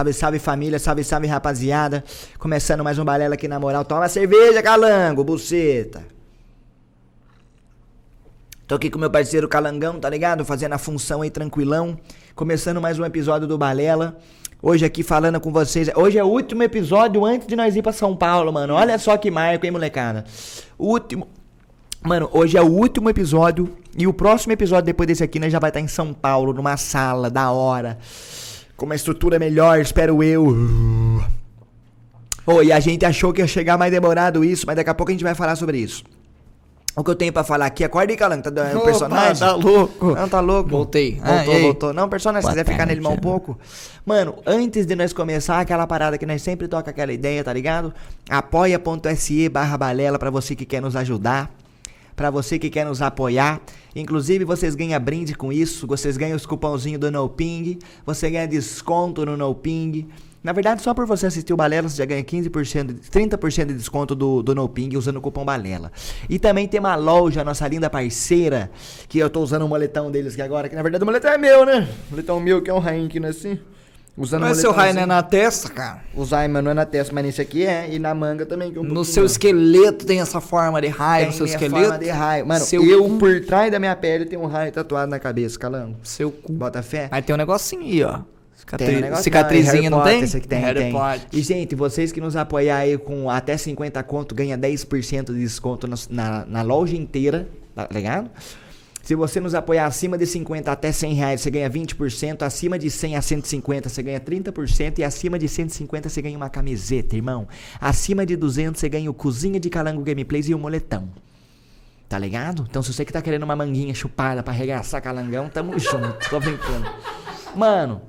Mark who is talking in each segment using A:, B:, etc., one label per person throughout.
A: Salve, salve família, salve, salve rapaziada. Começando mais um balela aqui na moral. Toma cerveja, calango, buceta. Tô aqui com meu parceiro Calangão, tá ligado? Fazendo a função aí tranquilão. Começando mais um episódio do Balela. Hoje aqui falando com vocês. Hoje é o último episódio antes de nós ir pra São Paulo, mano. Olha só que marco, hein, molecada. Último. Mano, hoje é o último episódio. E o próximo episódio depois desse aqui, nós já vai estar em São Paulo, numa sala da hora com uma estrutura melhor, espero eu. Oh, e a gente achou que ia chegar mais demorado isso, mas daqui a pouco a gente vai falar sobre isso. O que eu tenho pra falar aqui, acorda aí, Calango, tá dando um personagem?
B: tá louco.
A: Não, tá louco.
B: Voltei.
A: Voltou,
B: Ah, aí?
A: voltou. Não, personagem, se quiser ficar nele mais um pouco. Mano, antes de nós começar, aquela parada que nós sempre toca aquela ideia, tá ligado? apoia.se barra balela pra você que quer nos ajudar. Pra você que quer nos apoiar. Inclusive, vocês ganham brinde com isso. Vocês ganham os cupãozinhos do NoPing. Você ganha desconto no NoPing. Na verdade, só por você assistir o Balela, você já ganha 15%, de- 30% de desconto do, do NoPing usando o cupom Balela. E também tem uma loja, nossa linda parceira, que eu tô usando o moletão deles aqui agora, que na verdade o moletão é meu, né? O moletão meu, que é um rainho aqui, né, assim. Usando
B: Não
A: o
B: é seu raio, né?
A: moletãozinho.
B: Na testa, cara.
A: O Zayman não é na testa, mas nesse aqui é. E na manga também. Que é um
B: No seu esqueleto tem essa forma de raio no seu esqueleto.
A: forma de raio. Mano,
B: seu
A: eu,
B: cu,
A: por trás da minha pele, tenho um raio tatuado na cabeça, calango.
B: Seu cu.
A: Bota fé?
B: Aí tem um negocinho aí, ó. Cicatri...
A: Tem um
B: Cicatrizinha
A: Harry
B: não,
A: Potter,
B: tem?
A: Esse aqui tem,
B: Harry
A: tem.
B: Potter.
A: E, gente, vocês que nos apoiar aí com até 50 conto, ganha 10% de desconto na, na, na loja inteira, tá ligado? Se você nos apoiar acima de 50 até 100 reais, você ganha 20%. Acima de 100 a 150, você ganha 30%. E acima de 150, você ganha uma camiseta, irmão. Acima de 200, você ganha o Cozinha de Calango Gameplays e o moletão. Tá ligado? Então, se você que tá querendo uma manguinha chupada pra arregaçar calangão, tamo junto. Tô brincando. Mano,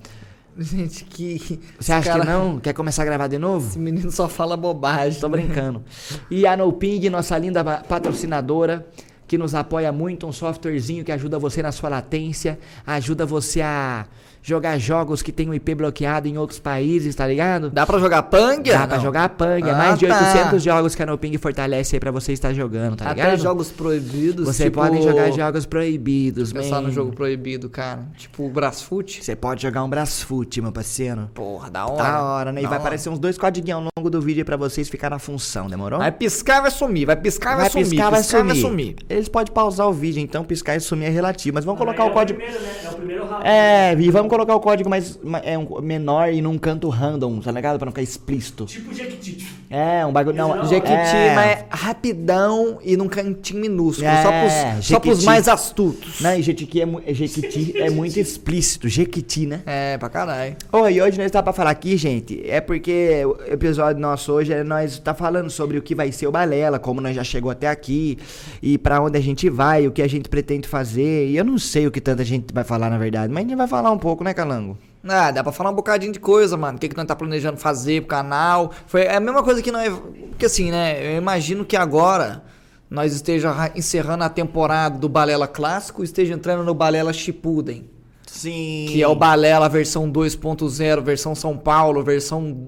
B: Gente, que.
A: você acha
B: cara-
A: que não? Quer começar a gravar de novo?
B: Esse menino só fala bobagem.
A: Tô brincando. E a NoPing, nossa linda patrocinadora, que nos apoia muito, um softwarezinho que ajuda você na sua latência, ajuda você a jogar jogos que tem o IP bloqueado em outros países, tá ligado?
B: Dá pra jogar pang?
A: Dá pra jogar Pang, é
B: Ah,
A: mais de
B: tá.
A: 800 jogos que a NoPing fortalece aí pra você estar jogando, tá
B: Até
A: ligado?
B: jogos proibidos.
A: Você
B: tipo...
A: pode jogar jogos proibidos,
B: Pensar
A: man.
B: no jogo proibido, cara. Tipo o Brasfoot.
A: Você pode jogar um Brasfoot, meu parceiro.
B: Porra, da hora.
A: Da hora, né? E
B: Da
A: vai
B: hora.
A: aparecer uns dois codiguinhos ao longo do vídeo aí pra vocês ficar na função, demorou?
B: Vai piscar, vai sumir. Vai piscar, vai, sumir.
A: piscar, vai
B: piscar,
A: sumir. Eles podem pausar o vídeo, então piscar e sumir é relativo. Mas vamos colocar
C: é
A: o código.
C: primeiro, né? É o primeiro round.
A: É, e vamos colocar o código mais ma- é, um, menor e num canto random, tá ligado? Pra não ficar explícito.
C: Tipo Jequiti.
A: É, um bagulho. Não,
C: Não,
B: Jequiti,
A: é.
B: mas rapidão e num cantinho minúsculo.
A: É,
B: só, pros, só pros
A: Jequiti.
B: mais astutos.
A: Não, e Jequiti é, mu- é, Jequiti é muito explícito. Jequiti, né?
B: É, pra caralho.
A: Oi, hoje nós tá pra falar aqui, gente, é porque o episódio nosso hoje é nós tá falando sobre o que vai ser o Balela, como nós já chegou até aqui e pra onde a gente vai, o que a gente pretende fazer. E eu não sei o que tanta gente vai falar na verdade, mas a gente vai falar um pouco, né, Calango?
B: Ah, dá pra falar um bocadinho de coisa, mano. O que, que nós tá planejando fazer pro canal. Foi é a mesma coisa que nós. Porque assim, né? Eu imagino que agora nós esteja ra- encerrando a temporada do Balela Clássico e esteja entrando no Balela Shippuden.
A: Sim.
B: Que é o Balela versão 2.0, versão São Paulo, versão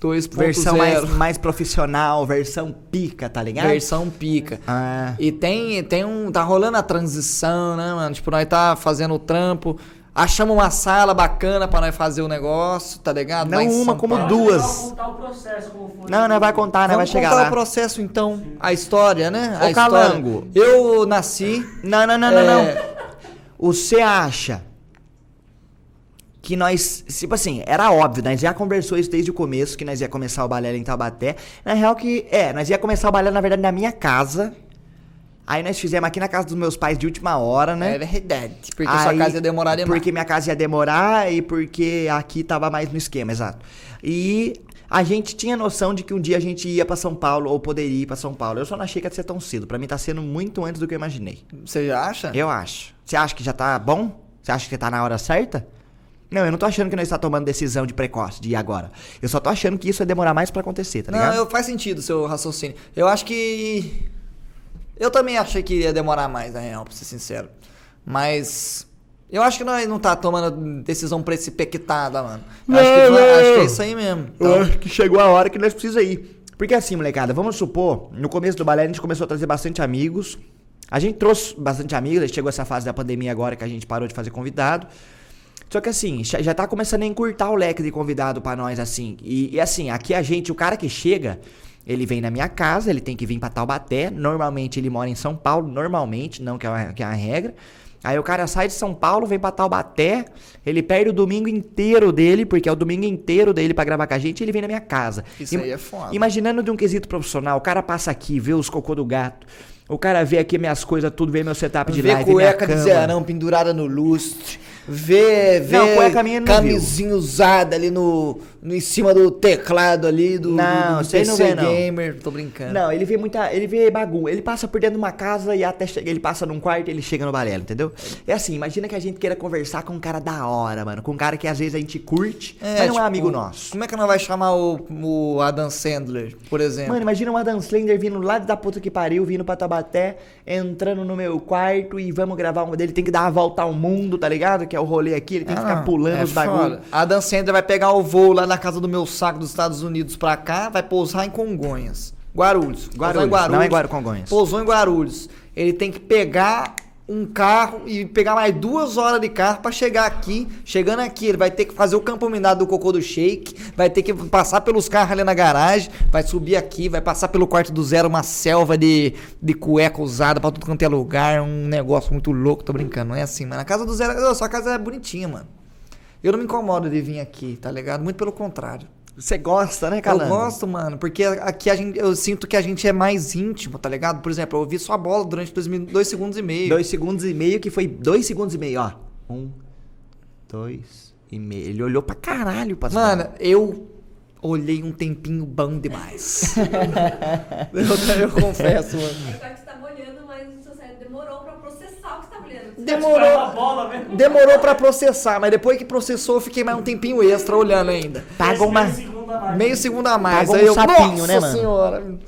B: 2.0.
A: versão mais, mais profissional, versão pica, tá ligado?
B: Versão pica.
A: Ah,
B: E tem, tem um. Tá rolando a transição, né, mano? Tipo, nós tá fazendo o trampo. Achamos uma sala bacana pra nós fazer o negócio, tá ligado?
A: Não uma, como
B: Paulo.
A: duas.
C: O processo, como
A: não, não vai contar, né? Vai
B: Vamos
A: chegar
B: contar
A: lá.
B: o processo então, a história, né?
A: Ô,
B: a história.
A: Calango.
B: Eu nasci.
A: Não, não, não, não,
B: É.
A: não. Você acha que nós, tipo assim, era óbvio, nós já conversou isso desde o começo, que nós ia começar o balela em Taubaté. Na real que, é, nós ia começar o balela, na verdade, na minha casa. Aí nós fizemos aqui na casa dos meus pais de última hora, né?
B: É verdade. Porque sua
A: Aí-
B: casa ia demorar demais.
A: Porque minha casa ia demorar e porque aqui tava mais no esquema, exato. E a gente tinha noção de que um dia a gente ia pra São Paulo ou poderia ir pra São Paulo. Eu só não achei que ia ser tão cedo. Pra mim tá sendo muito antes do que eu imaginei.
B: Você já acha?
A: Eu acho. Você acha que já tá bom? Você acha que tá na hora certa? Não, eu não tô achando que nós está tomando decisão de precoce, de ir agora. Eu só tô achando que isso vai demorar mais pra acontecer, tá
B: Não,
A: ligado?
B: eu, faz sentido o seu raciocínio. Eu acho que. Eu também achei que ia demorar mais, na real, pra ser sincero. Mas eu acho que nós não tá tomando decisão precipitada, mano. Eu
A: Não,
B: acho, que,
A: não.
B: acho que é isso aí mesmo.
A: Eu
B: Então,
A: acho que chegou a hora que nós precisamos ir. Porque assim, molecada, vamos supor, no começo do balé a gente começou a trazer bastante amigos. A gente trouxe bastante amigos, aí chegou essa fase da pandemia agora que a gente parou de fazer convidado. Só que assim, já tá começando a encurtar o leque de convidado pra nós, assim. E, e, assim, aqui a gente, o cara que chega, ele vem na minha casa, ele tem que vir pra Taubaté. Normalmente ele mora em São Paulo, normalmente, não que é uma, que é uma regra. Aí o cara sai de São Paulo, vem pra Taubaté, ele perde o domingo inteiro dele, porque é o domingo inteiro dele pra gravar com a gente, e ele vem na minha casa.
B: Isso
A: Im-
B: aí é foda.
A: Imaginando de um quesito profissional, o cara passa aqui, vê os cocô do gato, o cara vê aqui minhas coisas, tudo, vê meu setup de
B: vê
A: live, minha
B: cueca de
A: cama.
B: zerão pendurada no lustre. Vê, vê
A: Não, cueca minha não
B: camisinha usada ali no, no em cima do teclado ali do,
A: Não,
B: do, do
A: você não
B: PC
A: vê, não.
B: gamer. Tô brincando.
A: Não, ele vê muita. Ele vê bagunça. Ele passa por dentro de uma casa e até chega. Ele passa num quarto e ele chega no balela, entendeu? É assim, imagina que a gente queira conversar com um cara da hora, mano. Com um cara que às vezes a gente curte, mas não
B: tipo,
A: é amigo nosso.
B: Como é que nós vai chamar o, o Adam Sandler, por exemplo?
A: Mano, imagina um Adam Slender vindo lá da puta que pariu, vindo pra Tabaté, entrando no meu quarto e vamos gravar um dele. Tem que dar a volta ao mundo, tá ligado? Que é o rolê aqui, ele tem que
B: Ah,
A: ficar pulando
B: é
A: os bagulho.
B: foda. A Dan Sandler vai pegar o voo lá na casa do meu saco dos Estados Unidos pra cá, vai pousar em Congonhas. Guarulhos.
A: Guarulhos,
B: Guarulhos.
A: não é Guaru Congonhas.
B: Pousou em Guarulhos. Ele tem que pegar um carro e pegar mais duas horas de carro pra chegar aqui. Chegando aqui, ele vai ter que fazer o campo minado do cocô do shake, vai ter que passar pelos carros ali na garagem, vai subir aqui, vai passar pelo quarto do zero, uma selva de, de cueca usada pra tudo quanto é lugar, um negócio muito louco, tô brincando, não é assim, mano. A casa do zero, sua casa é bonitinha, mano. Eu não me incomodo de vir aqui, tá ligado? Muito pelo contrário.
A: Você gosta, né,
B: Eu
A: Calango?
B: gosto, mano, porque aqui a gente, eu sinto que a gente é mais íntimo, tá ligado? Por exemplo, eu ouvi sua bola durante dois, dois segundos e meio.
A: Dois segundos e meio, que foi dois segundos e meio, ó. Um, dois e meio. Ele olhou pra caralho pra
B: Mano, eu olhei um tempinho bom demais. eu, eu confesso, mano.
D: Agora que você tava olhando, mas o seu cérebro demorou pra processar o que você tava olhando.
C: Foi uma
B: Demorou, demorou pra processar, mas depois que processou, eu fiquei mais um tempinho extra olhando ainda.
A: Pagou uma,
C: Meio segundo a mais.
B: Meio segundo a mais.
A: Pagou
B: aí
A: um
B: eu,
A: sapinho,
B: nossa
A: né, mano?
B: senhora.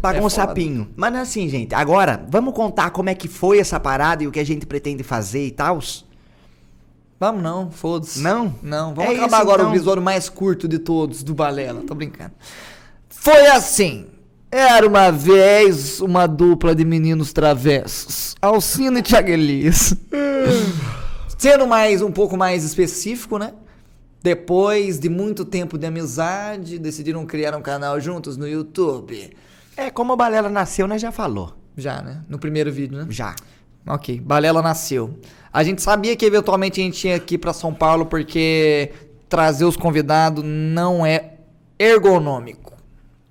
A: pagou
B: É
A: um
B: foda.
A: sapinho. Mas não é assim, gente. Agora, vamos contar como é que foi essa parada e o que a gente pretende fazer e tal?
B: Vamos não, foda-se.
A: Não?
B: Não, vamos
A: É
B: acabar
A: isso,
B: agora
A: então.
B: o episódio mais curto de todos do Balela, tô brincando. Foi assim. Era uma vez uma dupla de meninos travessos, Alcino e Thiago Elias. Sendo mais um pouco mais específico, né? Depois de muito tempo de amizade, decidiram criar um canal juntos no YouTube.
A: É, como o Balela nasceu, né? Já falou.
B: Já, né? No primeiro vídeo, né?
A: Já.
B: Ok, Balela nasceu. A gente sabia que eventualmente a gente tinha que ir pra São Paulo porque trazer os convidados não é ergonômico.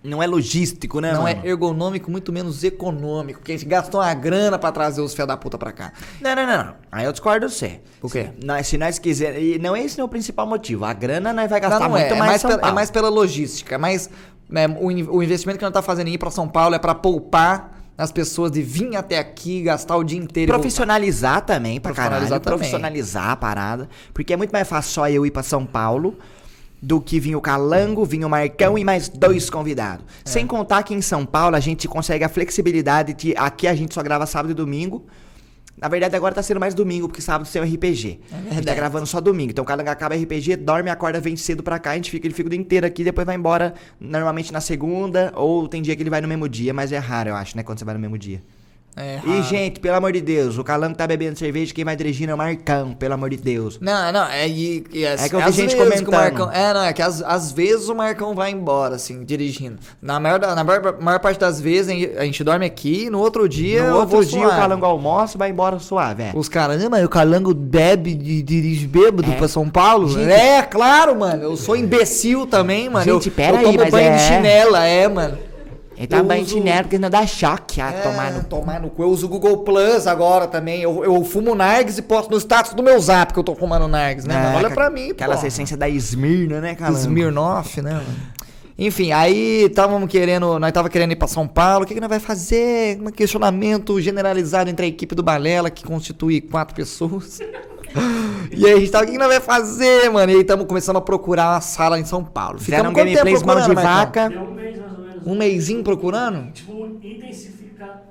A: Não é logístico, né,
B: não
A: mano?
B: é ergonômico, muito menos econômico. Porque a gente gastou uma grana pra trazer os fé da puta pra cá.
A: Não, não, não, não. Aí eu discordo você.
B: Por quê?
A: Se nós, se nós quisermos. E não é esse não o principal motivo. A grana nós vai
B: Não,
A: gastar
B: não é.
A: muito
B: É
A: mais,
B: mais,
A: em São
B: pela, é mais pela logística. Mas né, o, o investimento que nós tá fazendo em ir pra São Paulo é pra poupar as pessoas de vir até aqui, gastar o dia inteiro. e.
A: Profissionalizar também, pra caralho.
B: Profissionalizar também.
A: Profissionalizar a parada. Porque é muito mais fácil só eu ir pra São Paulo do que vir o Calango, vir o Marcão e mais dois convidados.
B: É.
A: Sem contar que em São Paulo a gente consegue a flexibilidade de. Aqui a gente só grava sábado e domingo. Na verdade, agora tá sendo mais domingo, porque sábado tem o RPG. a gente tá gravando só domingo. Então o Calango acaba RPG, dorme, acorda, vem cedo pra cá, a gente fica, ele fica o dia inteiro aqui, depois vai embora normalmente na segunda, ou tem dia que ele vai no mesmo dia, mas é raro, eu acho, né? Quando você vai no mesmo dia.
B: É
A: E, gente, pelo amor de Deus, o Calango tá bebendo cerveja, quem vai dirigindo é o Marcão, pelo amor de Deus.
B: Não, não, é, e, e as-
A: É que eu vi gente comentando.
B: Marcão, é, não, é que às, vezes o Marcão vai embora, assim, dirigindo. Na maior, na maior, maior parte das vezes a gente- dorme aqui, no outro dia.
A: no outro dia
B: suave.
A: o Calango almoça, vai embora suave, é.
B: Os caras, "Ah, mas o Calango bebe e dirige bêbado
A: É.
B: pra São Paulo?
A: Gente-
B: é, claro, mano. Eu sou imbecil também, mano.
A: Gente,
B: eu,
A: pera
B: eu
A: aí,
B: tomo banho de
A: é-
B: chinela, é, mano.
A: Ele tá bem
B: uso-
A: chinelo porque não dá choque, ah,
B: É,
A: tomar no...
B: tomar no cu. Eu uso o Google Plus agora também. Eu, eu fumo Nargs e posto no status do meu zap que eu tô fumando Nargs, né?
A: É?
B: Olha pra mim,
A: Aquela
B: pô.
A: essência da Esmirna, né, Calango?
B: Smirnoff, né, mano? Enfim, aí estávamos querendo, nós tava querendo ir pra São Paulo, o que, que nós vai fazer? Um questionamento generalizado entre a equipe do Balela, que constitui quatro pessoas. e aí a gente tava, o que, que nós vai fazer, mano? E aí estamos começando a procurar uma sala em São Paulo.
A: Fizeram um gameplays mão de vaca.
C: Um
B: mêsinho procurando?
C: Tipo, intensificar.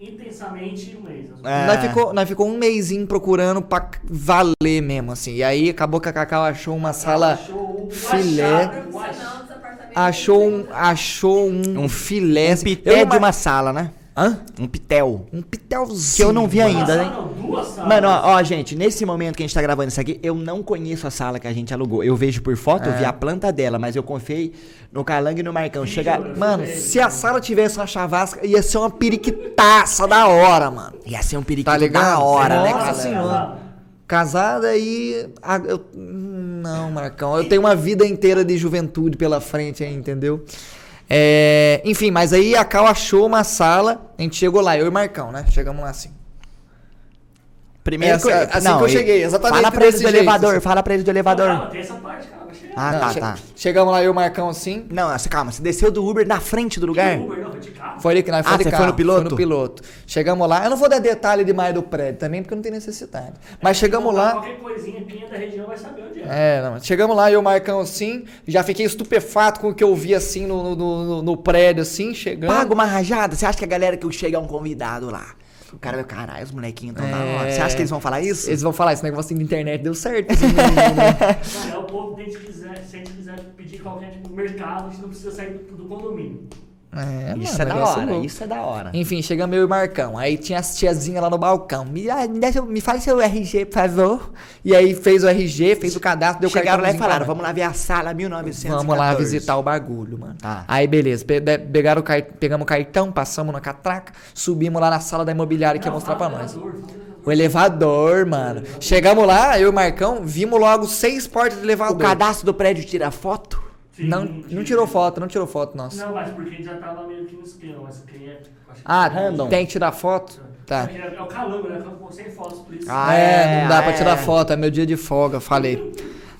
C: intensamente um mês.
A: É.
B: Nós, ficou, nós ficou um mêsinho procurando pra valer mesmo, assim. E aí acabou que a Cacau achou uma sala
C: Achou um
B: filé.
D: apartamentos.
B: Achou um, achou um,
A: Um
B: filé.
A: Um pité
B: Eu
A: de uma sala, né?
B: Hã?
A: Um pitel.
B: Um pitelzinho.
A: Que eu não vi ainda, né?
C: não, duas salas.
A: Mano, ó, ó, gente, nesse momento que a gente tá gravando isso aqui, eu não conheço a sala que a gente alugou. Eu vejo por foto, eu vi
B: É.
A: a planta dela, mas eu confiei no Calango e no Marcão. Chega.
B: Mano, se a sala tivesse uma chavasca, ia ser uma periquitaça da hora, mano.
A: Ia ser um periquito
B: Tá ligado?
A: da hora, né,
B: Nossa senhora. Casada e. ah, eu- não, Marcão. Eu tenho uma vida inteira de juventude pela frente aí, entendeu? É, enfim, mas aí a Cal achou uma sala, a gente chegou lá, eu e o Marcão, né? Chegamos lá assim.
A: Primeiro
B: É assim- assim que eu cheguei, exatamente
A: Fala pra eles do
B: jeito,
A: elevador,
B: assim.
A: fala pra eles do
C: Calma,
A: elevador.
C: tem essa parte, calma, chega.
A: Ah,
B: Não,
A: tá,
B: che-
A: tá.
B: Chegamos lá, eu e o Marcão assim.
A: Não, calma, você desceu do Uber na frente do lugar?
C: Uber, não, foi de carro.
B: Foi ali que nós
A: Ah,
B: foi de
A: você foi
B: carro,
A: no piloto?
B: Foi no piloto. Chegamos lá, eu não vou dar detalhe demais do prédio também, porque não tem necessidade. Mas chegamos lá.
C: Qualquer coisinha, quem é da região vai saber onde é.
B: É, não, chegamos lá, eu e o Marcão assim, já fiquei estupefato com o que eu vi assim no, no, no- no prédio, assim, chegando.
A: Paga uma rajada? Você acha que a galera que chega é um convidado lá? O cara vai, caralho, os molequinhos tão da hora. Você acha que eles vão falar isso?
B: É. Eles vão falar, esse negócio de internet deu certo. né?
C: Cara, é o povo que a gente quiser, se a gente quiser pedir qualquer tipo de mercado, a gente não precisa sair do, do condomínio.
B: É,
A: Isso
B: mano,
A: é da hora,
B: louco.
A: isso é da hora.
B: Enfim, chegamos eu e o Marcão. Aí tinha as tiazinhas lá no balcão. Me, ah, deixa- me fale seu RG, por favor. E aí fez o RG, fez o cadastro, deu
A: Chegaram lá e falaram, vamos lá ver a sala 1914.
B: Vamos lá visitar o bagulho, mano.
A: Tá.
B: Aí beleza, pegaram o car- pegamos o cartão, passamos na catraca, subimos lá na sala da imobiliária que ia mostrar pra nós. O elevador, mano. Chegamos lá, eu e o Marcão, vimos logo seis portas de
A: O
B: elevador.
A: cadastro do prédio tira foto?
C: Sim,
B: Não, não tirou foto, não tirou foto, nossa.
C: Não, mas porque a gente já tava meio que no esquema, mas quem é. acho que-
B: Ah,
A: Random.
B: tem que tirar foto? Tá.
C: É, é o calango, né? Ficou sem fotos por isso.
A: Ah,
B: é, não dá pra
A: é.
B: tirar foto, é meu dia de folga, falei.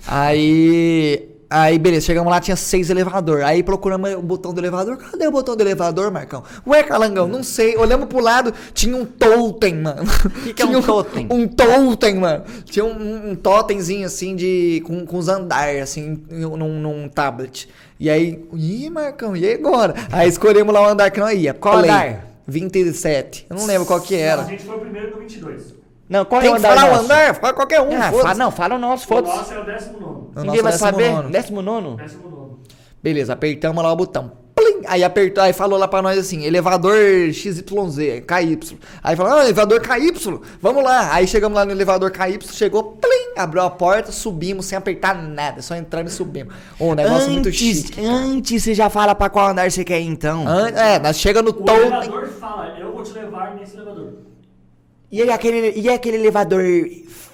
B: Aí. Aí, beleza, chegamos lá, tinha seis elevador. Aí procuramos o botão do elevador. Cadê o botão do elevador, Marcão? Ué, Calangão, não sei. Olhamos pro lado, tinha um totem, mano.
A: Que que é um totem?
B: Um totem, mano. Tinha um, um totemzinho assim de. com, com os andares, assim, num, num tablet. E aí. Ih, Marcão, e agora? Aí escolhemos lá o andar que nós ia.
A: Qual andar?
B: 27. Eu não lembro qual que
C: A
B: era.
C: gente foi o primeiro no 22.
A: Não, qual
B: Tem
A: é o
B: que
A: andar
B: falar o andar? Fala qualquer um.
A: Ah, fala, não, fala o nosso,
C: O
A: foda-se.
C: nosso é o 19.
B: O
A: Ninguém vai
B: é
A: saber.
B: décimo nono.
A: Décimo nono?
C: 19.
B: Beleza, apertamos lá o botão. Plim! Aí apertou, aí falou lá pra nós assim, elevador XYZ, KY. Aí falou, ah, elevador KY, vamos lá. Aí chegamos lá no elevador KY, chegou, plim, abriu a porta, subimos sem apertar nada, só entramos e subimos. Um negócio muito
A: Antes,
B: chique.
A: antes você já fala pra qual andar você quer ir, então.
B: An- É, nós chega no
C: O
B: tom.
C: elevador fala, eu vou te levar nesse elevador.
A: E aí aquele, e aquele elevador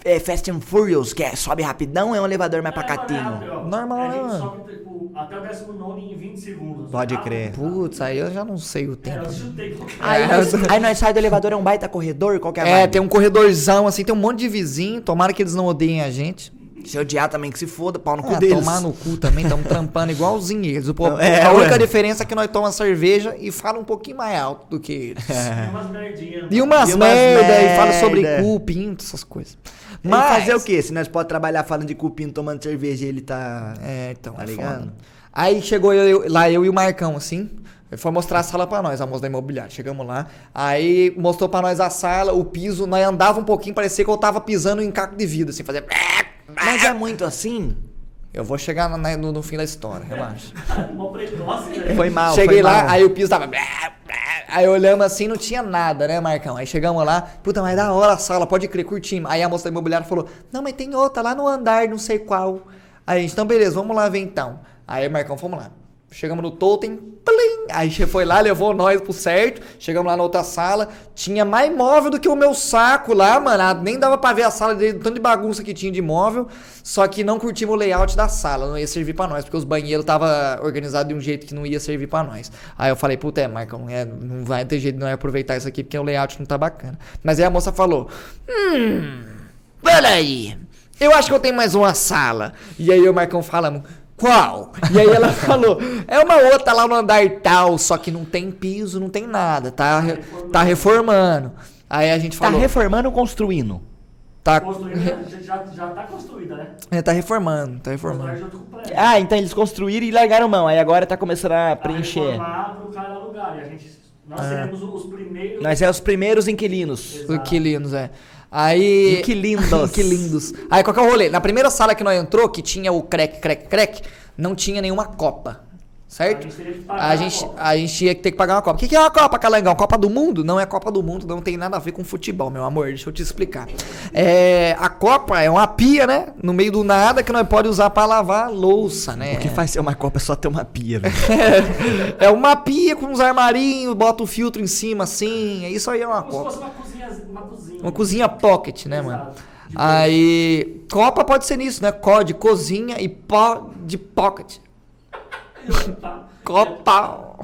A: é, Fast and Furious, que é, sobe rapidão, é um elevador mais
C: É,
A: pacatinho?
C: é,
B: Normal,
C: A
B: né,
C: gente
B: mano?
C: sobe tipo, até o 19 em 20 segundos.
A: Pode
C: Ah,
A: crer.
B: Putz, aí eu já não sei o
C: É,
B: tempo.
C: eu chutei qualquer
A: Aí,
B: É,
A: nós, aí nós sai do elevador, é um baita corredor, qual que é
B: É,
A: vibe?
B: tem um corredorzão assim, tem um monte de vizinho, tomara que eles não odeiem a gente.
A: Se odiar também que se foda, pau no cu
B: É,
A: deles.
B: tomar no cu também, estamos trampando igualzinho eles. O
A: Não, é,
B: a única
A: ué.
B: diferença é que nós tomamos cerveja e fala um pouquinho mais alto do que eles.
C: Tem umas merdinhas.
B: E umas,
A: E umas
B: merda, e fala sobre
A: merda.
B: cu, pinto, essas coisas.
A: Mas fazer o quê? Se nós pode trabalhar falando de cupim, tomando cerveja e ele tá...
B: É, então,
A: Tá
B: é
A: ligado?
B: foda. Aí chegou eu- eu- lá eu e o Marcão, assim. Foi mostrar a sala pra nós, a moça da imobiliária. Chegamos lá. Aí mostrou pra nós a sala, o piso. Nós andava um pouquinho, parecia que eu tava pisando em caco de vidro, assim, fazia.
A: Mas é muito assim?
B: Eu vou chegar na- no, no fim da história, relaxa.
A: Foi mal,
B: Cheguei
A: foi
B: lá,
A: mal.
B: aí o piso tava. Aí olhamos assim, não tinha nada, né, Marcão? Aí chegamos lá, puta, mas da hora a sala, pode crer, curtimos. Aí a moça da imobiliária falou: Não, mas tem outra lá no andar, não sei qual. Aí a gente, então beleza, vamos lá ver então. Aí, Marcão, fomos lá. Chegamos no totem, plim! Aí foi lá, levou nós pro certo. Chegamos lá na outra sala. Tinha mais móvel do que o meu saco lá, mano. Nem dava pra ver a sala dele, tanto de bagunça que tinha de móvel. Só que não curtimos o layout da sala, não ia servir pra nós, porque os banheiros tava organizado de um jeito que não ia servir pra nós. Aí eu falei, puta, é, Marcão, é, não vai ter jeito de não aproveitar isso aqui, porque o layout não tá bacana. Mas aí a moça falou: Hum, peraí, eu acho que eu tenho mais uma sala. E aí o Marcão fala. Qual? E aí ela falou, é uma outra lá no andar tal, só que não tem piso, não tem nada, tá, re- tá reformando. Aí a gente
A: Tá
B: falou,
A: reformando ou construindo?
B: tá,
C: Construída, já, já, já tá construída, né?
B: é, tá reformando, tá reformando.
A: Ah, então eles construíram e largaram mão. Aí agora tá começando a
C: Tá
A: preencher.
C: reformado pro cara alugar. E a gente Nós seremos os primeiros.
A: Nós é os primeiros inquilinos.
C: Exato.
B: Que lindos, é. Aí.
A: Inquilindos.
B: que lindos. Aí qual que é o rolê? Na primeira sala que nós entrou, que tinha o crack, crack, crack, não tinha nenhuma copa. Certo?
C: A gente que
B: A
C: a
B: gente,
C: Copa.
B: a gente ia ter que pagar uma Copa. O que, que é uma Copa, Calangão? Copa do Mundo? Não é Copa do Mundo, não tem nada a ver com futebol, meu amor. Deixa eu te explicar. É, a Copa é uma pia, né? No meio do nada que nós pode usar pra lavar louça, né?
A: O que faz ser uma copa é só ter uma pia, velho.
B: É uma pia com uns armarinhos, bota o filtro em cima assim. é Isso aí é uma
C: Como se
B: Copa.
C: Uma cozinha. Uma cozinha.
B: Pocket, né, mano?
C: Exato. De
B: Aí, Copa pode ser nisso, né? Co de cozinha e pó de pocket. Copa.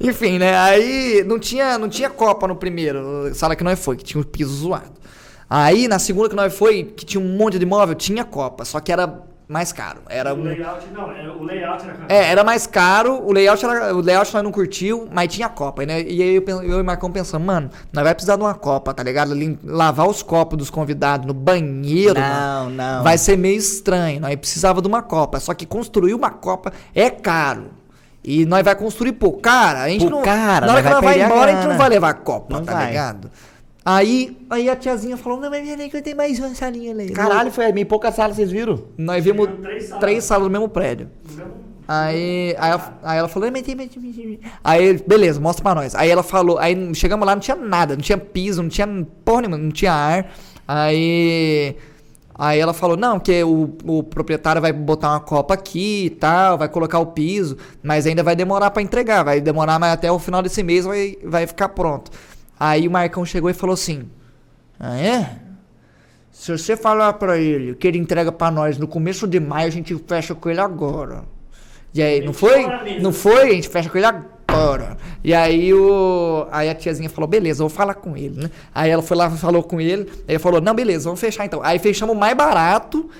B: Enfim, né? Aí não tinha, não tinha Copa no primeiro, sala que nós foi, que tinha o piso zoado. Aí na segunda que nós foi, que tinha um monte de móvel, tinha Copa, só que era mais caro. Era
C: O layout, não, é, o layout era
B: é, era mais caro, o layout, era, o layout nós não curtiu, mas tinha Copa. Né? E aí eu, eu e o Marcão pensamos, mano, nós vai precisar de uma Copa, tá ligado? Lim- Lavar os copos dos convidados no banheiro, mano.
A: Não, não.
B: Vai ser meio estranho. Nós precisava de uma Copa. Só que construir uma Copa é caro. E nós vai construir pouco. Cara, a gente
A: Pô,
B: não.
A: cara,
B: na hora
A: nós
B: que
A: vai
B: nós vai
A: perder a
B: embora, a gente não vai levar Copa,
A: Não
B: tá
A: vai.
B: ligado? Aí, aí a tiazinha falou: Não, mas peraí que eu tenho mais uma salinha ali.
A: Caralho, foi meio pouca sala, vocês viram?
B: Nós vimos
C: três salas.
B: três salas no mesmo prédio. Aí, aí, ela, aí ela falou, mas tem, mas tem. Aí, beleza, mostra pra nós. Aí ela falou, aí chegamos lá, não tinha nada, não tinha piso, não tinha porra nenhuma, não tinha ar. Aí, aí ela falou, não, que o, o proprietário vai botar uma copa aqui e tal, vai colocar o piso, mas ainda vai demorar pra entregar, vai demorar, mas até o final desse mês vai, vai ficar pronto. Aí o Marcão chegou e falou assim, ah é? Se você falar pra ele que ele entrega pra nós no começo de maio, a gente fecha com ele agora. E aí, não foi? Não foi? A gente fecha com ele agora. E aí o. Aí a tiazinha falou, beleza, vou falar com ele, né? Aí ela foi lá falou com ele. Ele falou, não, beleza, vamos fechar então. Aí fechamos mais barato.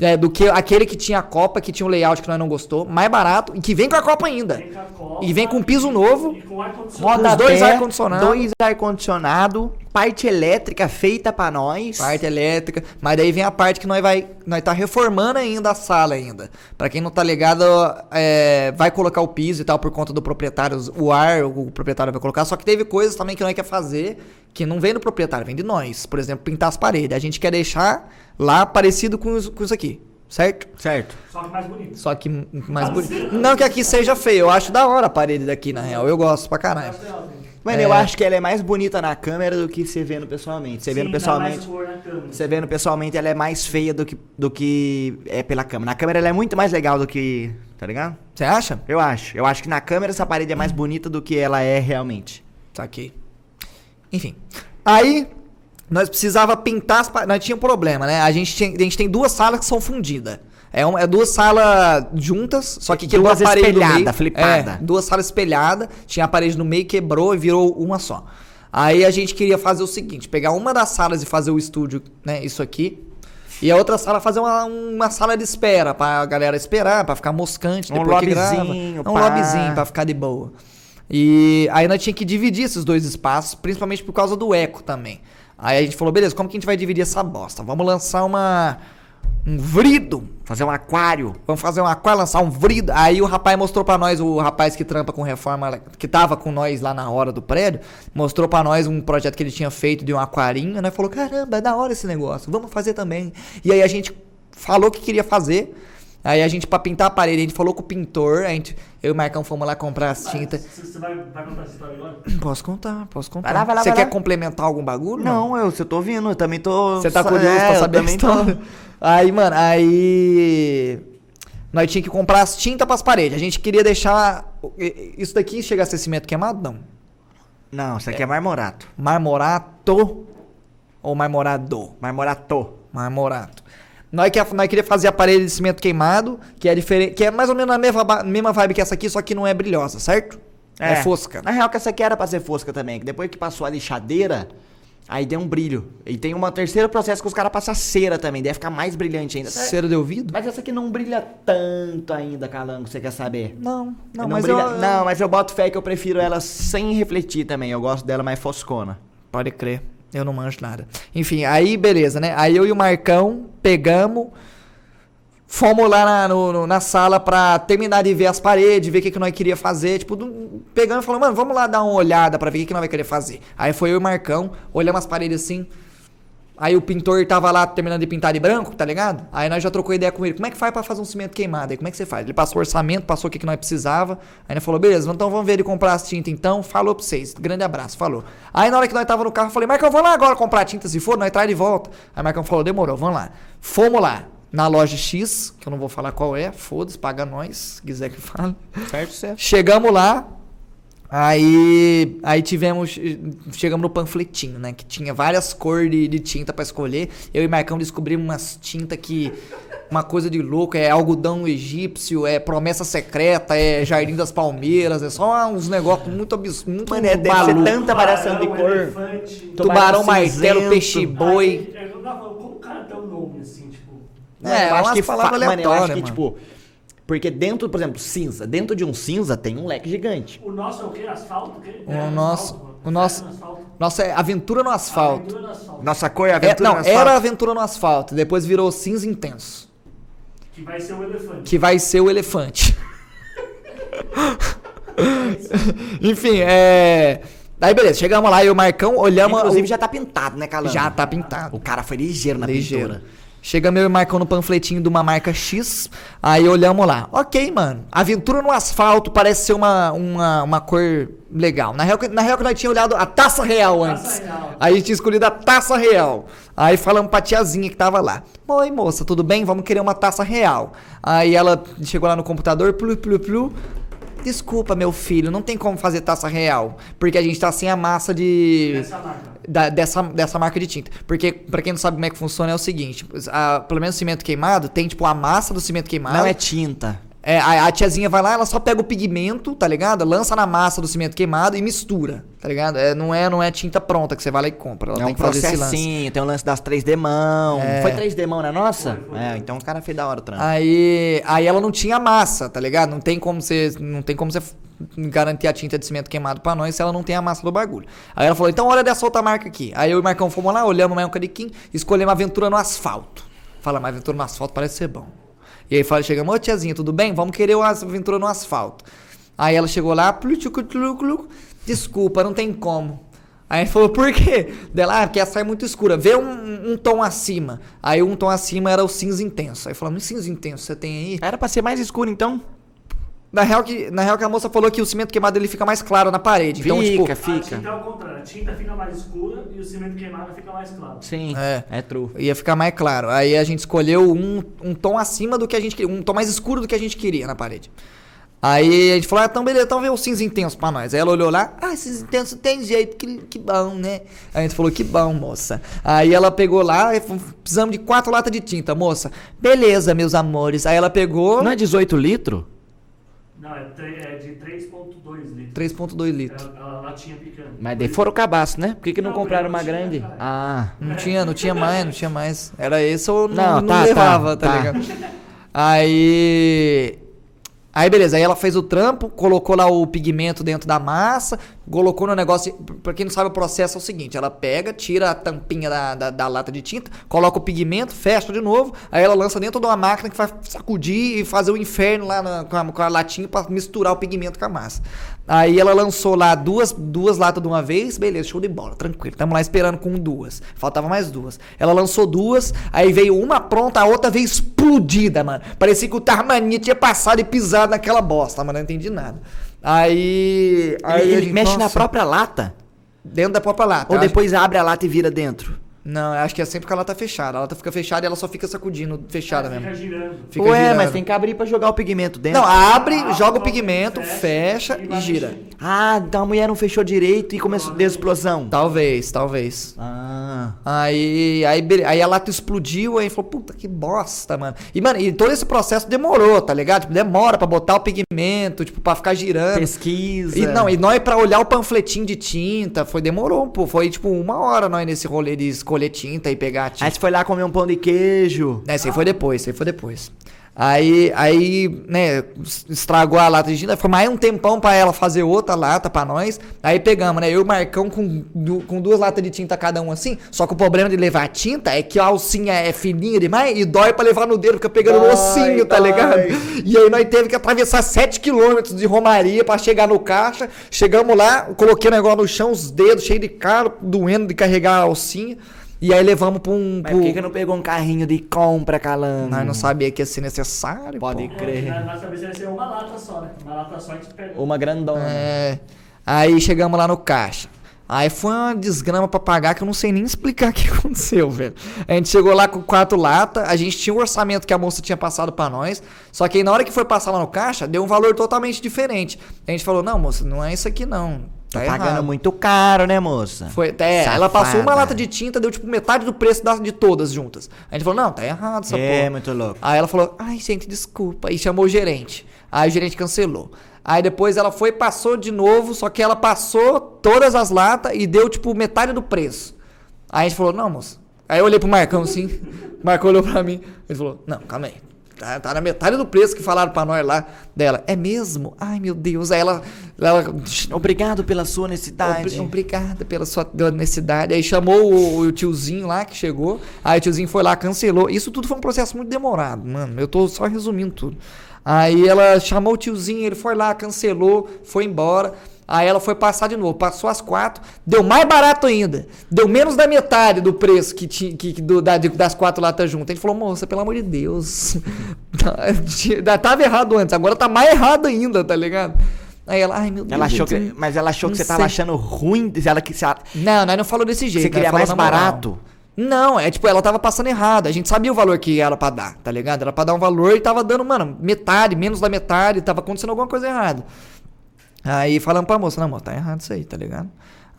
B: É, do que aquele que tinha a Copa, que tinha um layout que nós não gostou, mais barato, e que vem com a Copa ainda.
C: Vem com a Copa
B: E vem com piso novo.
C: E com ar-condicionado.
B: Roda- dois ar-condicionado.
A: Dois ar-condicionado, parte elétrica feita pra nós.
B: Parte elétrica, mas daí vem a parte que nós vai, nós tá reformando ainda a sala ainda. Pra quem não tá ligado, é, vai colocar o piso e tal por conta do proprietário, o ar o proprietário vai colocar, só que teve coisas também que nós quer fazer que não vem do proprietário, vem de nós. Por exemplo, pintar as paredes. A gente quer deixar lá parecido com, isso- com isso aqui, certo?
A: Certo.
C: Só que mais bonito.
B: Só que mais bonito. Não que aqui seja feio, eu acho da hora a parede daqui, na real. Eu gosto pra caralho.
A: Mano,
B: É.
A: eu acho que ela é mais bonita na câmera do que você vendo pessoalmente. Você vendo pessoalmente.
C: dá mais cor na câmera.
A: Você vendo pessoalmente, ela é mais feia do que, do que é pela câmera. Na câmera ela é muito mais legal do que. Tá ligado?
B: Você acha?
A: Eu acho. Eu acho que na câmera essa parede é mais bonita do que ela é realmente.
B: Saquei. Enfim. Aí, nós precisava pintar as paredes. Nós tinha um problema, né? A gente, tinha- a gente tem duas salas que são fundidas. É, uma- é duas salas juntas, só que quebrou
A: Duas
B: a parede
A: espelhada,
B: meio.
A: flipada.
B: É, duas salas espelhadas, tinha a parede no meio, quebrou e virou uma só. Aí a gente queria fazer o seguinte, pegar uma das salas e fazer o estúdio, né, isso aqui, e a outra sala fazer uma, uma sala de espera, pra galera esperar, pra ficar moscante
A: Um
B: depois que grava. É um
A: pá.
B: lobbyzinho pra ficar de boa. E aí nós tinha que dividir esses dois espaços, principalmente por causa do eco também. Aí a gente falou, beleza, como que a gente vai dividir essa bosta? Vamos lançar uma um vrido.
A: Fazer um aquário.
B: Vamos fazer um aquário, lançar um vrido. Aí o rapaz mostrou pra nós, o rapaz que trampa com reforma, que tava com nós lá na hora do prédio, mostrou pra nós um projeto que ele tinha feito de um aquarinho, né? Falou, caramba, é da hora esse negócio, vamos fazer também. E aí a gente falou que queria fazer. Aí a gente, pra pintar a parede, a gente falou com o pintor, a gente, eu e o Marcão fomos lá comprar as tintas.
C: Você você vai, vai contar essa história agora?
B: Posso contar, posso contar.
A: Vai lá, vai lá,
B: Você
A: vai
B: quer
A: lá.
B: complementar algum bagulho?
A: Não, eu, eu tô ouvindo, eu também tô.
B: Você tá curioso
A: é,
B: pra saber a
A: também
B: história? Aí, mano, aí. Nós tinha que comprar as tintas pras paredes. A gente queria deixar. Isso daqui chega a ser cimento queimado? Não.
A: Não, isso aqui é marmorato.
B: Marmorato ou marmorado?
A: Marmorato.
B: Marmorato. Nós, que, nós queria fazer a parede de cimento queimado, que é diferente, que é mais ou menos a mesma, mesma vibe que essa aqui, só que não é brilhosa, certo? É, fosca.
A: Na real, que essa aqui era pra ser fosca também. Que depois que passou a lixadeira, aí deu um brilho. E tem um terceiro processo que os caras passam cera também. Deve ficar mais brilhante ainda.
B: Cera de ouvido?
A: Mas essa aqui não brilha tanto ainda, Calango, você quer saber?
B: Não, não,
A: não,
B: mas
A: brilha-
B: eu,
A: não, mas eu boto fé que eu prefiro ela sem refletir também. Eu gosto dela mais foscona.
B: Pode crer. Eu não manjo nada. Enfim, aí beleza, né? Aí eu e o Marcão pegamos, Fomos lá na, no- no- na sala pra terminar de ver as paredes, ver o que, que nós queria fazer. Tipo, do- pegando e falando, mano, vamos lá dar uma olhada pra ver o que, que nós vai querer fazer. Aí foi eu e o Marcão, olhamos as paredes assim. Aí o pintor tava lá terminando de pintar de branco, tá ligado? Aí nós já trocou ideia com ele. Como é que faz pra fazer um cimento queimado? Aí como é que você faz? Ele passou o orçamento, passou o que, que nós precisava. Aí ele falou, beleza, então vamos ver ele comprar as tintas então. Falou pra vocês. Grande abraço, falou. Aí na hora que nós tava no carro, eu falei, Marcão, vamos lá agora comprar tinta. Se for, nós traz de volta. Aí o Marcão falou, demorou, vamos lá. Fomos lá. Na loja X, que eu não vou falar qual é, foda-se, paga nós, se quiser que fale.
A: Certo, certo.
B: Chegamos lá, aí aí tivemos, chegamos no panfletinho, né, que tinha várias cores de, de tinta pra escolher. Eu e Marcão descobrimos umas tinta que uma coisa de louco, é algodão egípcio, é promessa secreta, é jardim das palmeiras, é só uns negócios muito absurdos, muito
A: Mano, é, deve ser tanta variação de
C: Tubarão,
A: cor.
C: elefante.
B: Tubarão, martelo,
A: cinzento.
B: peixe boi.
C: Aí, eu tava falando, como o cara tem um nome assim, tipo.
B: É,
A: eu acho que
B: palavras
A: fa- mano, eu acho que, tipo. Porque dentro, por exemplo, cinza. Dentro de um cinza tem um leque gigante.
C: O nosso é o quê? Asfalto? O?
B: O nosso-
C: Asfalto,
B: o nosso-
C: Terra no asfalto.
B: Nossa, é aventura no asfalto.
C: Aventura no asfalto.
A: Nossa cor é
B: É,
A: aventura
B: não,
A: no asfalto.
B: era aventura no asfalto, depois virou cinza intenso.
C: Que vai ser o elefante.
B: que vai ser o elefante. Enfim, é. Aí beleza, chegamos lá e o Marcão olhamos.
A: Inclusive
B: o-
A: já tá pintado, né, Calando?
B: já tá pintado.
A: O cara foi ligeiro na
B: Ligeiro.
A: pintura.
B: Chegamos eu e o Marcão no panfletinho de uma marca X. Aí olhamos lá. Ok, mano. Aventura no asfalto parece ser uma, uma, uma cor legal. Na real, que- na real que nós tínhamos olhado a taça real
C: Taça
B: antes.
C: real.
B: Aí a gente tinha escolhido a taça real. Aí falamos pra tiazinha que tava lá. Oi, moça, tudo bem? Vamos querer uma taça real. Aí ela chegou lá no computador, plu, plu, plu. Desculpa, meu filho, não tem como fazer taça real. Porque a gente tá sem a massa de
C: Essa marca.
B: da- dessa, dessa marca de tinta. Porque, pra quem não sabe como é que funciona, é o seguinte: a- pelo menos cimento queimado tem, tipo, a massa do cimento queimado.
A: Não é tinta.
B: É, a, a tiazinha vai lá, ela só pega o pigmento, tá ligado? Lança na massa do cimento queimado e mistura, tá ligado? É, não, é, não é tinta pronta que você vai lá e compra. Ela
A: é
B: tem
A: um
B: que fazer esse lance.
A: tem o lance das 3D mão.
B: É.
A: Foi 3D mão na nossa?
C: Foi, foi.
A: É, então o cara fez da hora o trampo.
B: Aí, aí ela não tinha massa, tá ligado? Não tem como você, não tem como você garantir a tinta de cimento queimado pra nós se ela não tem a massa do bagulho. Aí ela falou: "Então olha dessa outra marca aqui". Aí eu e o Marcão fomos lá, olhamos mais um cadiquinho, escolhemos Aventura no asfalto. Fala, mas Aventura no asfalto parece ser bom. E aí fala, chegamos, ô tiazinha, tudo bem? Vamos querer uma Aventura no asfalto. Aí ela chegou lá, desculpa, não tem como. Aí ele falou, por quê? Dela, ah, porque essa é muito escura. Vê um, um tom acima. Aí um tom acima era o cinza intenso. Aí falamos, cinza intenso você tem aí?
A: Era pra ser mais escuro então?
B: Na real, que, na real que a moça falou que o cimento queimado ele fica mais claro na parede. Então, tipo,
A: Fica,
C: A
A: fica.
C: tinta é o contrário. A tinta fica mais escura e o cimento queimado fica mais claro.
A: Sim,
B: É.
A: é, true.
B: ia ficar mais claro. Aí a gente escolheu um, um tom acima do que a gente queria, um tom mais escuro do que a gente queria na parede. Aí a gente falou, ah, então beleza, então vê o cinza intenso pra nós. Aí ela olhou lá, ah, cinza intenso tem jeito, que, que bom, né? Aí a gente falou, que bom, moça. Aí ela pegou lá, e precisamos de quatro latas de tinta, moça. Beleza, meus amores. Aí ela pegou
A: Não é 18 litros?
C: Não, é, é de 3.2 litros.
B: 3.2 litros.
C: É a, a latinha pequena.
A: Mas daí foram o cabaço, né? Por que, que não,
C: Não,
A: compraram uma
C: tinha,
A: grande?
C: cara.
A: Ah.
B: Não tinha, não tinha mais, não tinha mais. Era esse ou não,
A: Não,
B: não
A: tá,
B: levava,
A: tá,
B: tá,
A: tá.
B: ligado? Aí. Aí beleza, aí ela fez o trampo, colocou lá o pigmento dentro da massa, colocou no negócio. Pra quem não sabe o processo é o seguinte: ela pega, tira a tampinha da, da, da lata de tinta, coloca o pigmento, fecha de novo, aí ela lança dentro de uma máquina que vai sacudir e fazer o inferno lá na- com, a, com a latinha pra misturar o pigmento com a massa. Aí ela lançou lá duas, duas latas de uma vez, beleza, show de bola, tranquilo. Tamo lá esperando com duas. Faltava mais duas. Ela lançou duas, aí veio uma pronta, a outra veio explodida, mano. Parecia que o Tarmania tinha passado e pisado naquela bosta, mano. Não entendi nada. Aí. aí
A: Ele, ele
B: gente,
A: mexe na
B: nossa,
A: própria lata?
B: Dentro da própria lata.
A: Ou depois abre a lata e vira dentro?
B: Não, eu acho que é sempre que a lata fechada. A lata fica fechada e ela só fica sacudindo fechada
C: Fica
B: mesmo.
C: girando.
B: Fica
A: Ué,
B: girando.
A: mas tem que abrir pra jogar o pigmento dentro.
B: Não, abre,
C: Ah,
B: joga o pigmento, fecha,
C: e
B: e
C: vai
B: gira.
C: mexendo.
A: Ah, então a mulher não fechou direito e começou a ter explosão.
B: Talvez, talvez.
A: Ah.
B: Aí, aí, aí a lata explodiu, aí falou, puta que bosta, mano. E, mano, e todo esse processo demorou, tá ligado? Tipo, demora pra botar o pigmento, tipo, pra ficar girando.
A: Pesquisa.
B: E, não, e nós pra olhar o panfletinho de tinta, foi, demorou, pô. Foi, tipo, uma hora nós nesse rolê de escolher tinta e pegar tinta.
A: Aí você foi lá comer um pão de queijo.
B: Né, esse aí foi depois, esse aí foi depois. Aí, aí, né, estragou a lata de tinta. Foi mais um tempão pra ela fazer outra lata pra nós. Aí pegamos, né? Eu e o Marcão com, du- com duas latas de tinta cada um assim. Só que o problema de levar tinta é que a alcinha é fininha demais e dói pra levar no dedo, fica pegando no
A: Dói,
B: ossinho, tá
A: dói.
B: ligado? E aí nós teve que atravessar 7 km de Romaria pra chegar no caixa. Chegamos lá, coloquei o negócio no chão, os dedos cheios de caro, doendo de carregar a alcinha. E aí levamos pra um.
A: Mas
B: pro-
A: por que, que não pegou um carrinho de compra, calando?
B: Nós não sabia que ia ser necessário.
A: Pode
B: pô.
A: crer.
C: É, mas talvez vai ser uma lata só, né? Uma lata só a gente pega.
A: Uma grandona.
B: É. Aí chegamos lá no caixa. Aí foi uma desgrama pra pagar que eu não sei nem explicar o que aconteceu, velho. A gente chegou lá com quatro latas, a gente tinha o orçamento que a moça tinha passado pra nós, só que aí na hora que foi passar lá no caixa, deu um valor totalmente diferente. A gente falou: "Não, moça, não é isso aqui não. Tá
A: Tá pagando
B: errado."
A: muito caro, né, moça?
B: Foi, é, ela passou uma
A: Safada.
B: lata de tinta, deu tipo metade do preço das, de todas juntas. A gente falou: "Não, tá errado essa
A: É,
B: porra".
A: muito louco.
B: Aí ela falou, ai, gente, desculpa. E chamou o gerente. Aí o gerente cancelou. Aí depois ela foi e passou de novo, só que ela passou todas as latas e deu, tipo, metade do preço. Aí a gente falou, não, moça. Aí eu olhei pro Marcão assim, o Marcão olhou pra mim. Ele falou, não, calma aí. Tá, tá na metade do preço que falaram pra nós lá dela. É mesmo? Ai, meu Deus. Aí ela. ela
A: Obrigado pela sua honestidade.
B: Obri- Obrigada pela sua honestidade. Aí chamou o, o tiozinho lá que chegou. Aí o tiozinho foi lá, cancelou. Isso tudo foi um processo muito demorado, mano. Eu tô só resumindo tudo. Aí ela chamou o tiozinho, ele foi lá, cancelou, foi embora. Aí ela foi passar de novo, passou as quatro, deu mais barato ainda. Deu menos da metade do preço que tinha que, que do- da- das quatro latas juntas. A gente falou, moça, pelo amor de Deus. Tá- Tava errado antes, agora tá mais errado ainda, tá ligado? Aí ela, ai meu Deus.
A: Ela achou que, mas ela achou que você tava
B: sei.
A: achando ruim. Ela que se ela-
B: Não, nós não falou desse jeito.
A: Você queria mais barato?
B: Não, é tipo, ela tava passando errado. A gente sabia o valor que era pra dar, tá ligado? Era pra dar um valor e tava dando, mano, metade, menos da metade, tava acontecendo alguma coisa errada. Aí falamos pra moça, não, moça, tá errado isso aí, tá ligado?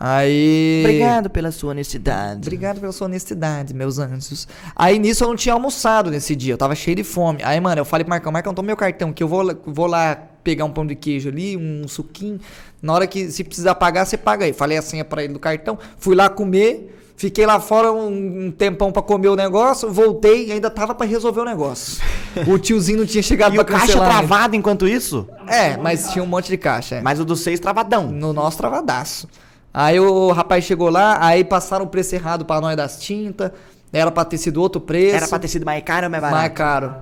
B: Aí.
A: Obrigado pela sua honestidade.
B: Obrigado pela sua honestidade, meus anjos. Aí nisso eu não tinha almoçado nesse dia, eu tava cheio de fome. Aí, mano, eu falei pro Marcão, Marcão, toma meu cartão, que eu vou, lá- vou lá pegar um pão de queijo ali, um suquinho. Na hora que se precisar pagar, você paga aí. Falei a senha pra ele do cartão, fui lá comer, fiquei lá fora um, um tempão pra comer o negócio, voltei e ainda tava pra resolver o negócio. O tiozinho não tinha chegado
A: E o
B: pra
A: caixa
B: cancelar ainda.
A: travado enquanto isso?
B: É, mas tinha um monte de caixa. é.
A: Mas o do seis travadão.
B: No nosso travadaço. Aí o rapaz chegou lá, aí passaram o preço errado pra nós das tintas. Era pra ter sido outro preço.
A: Era pra ter sido mais caro ou mais barato?
B: mais caro.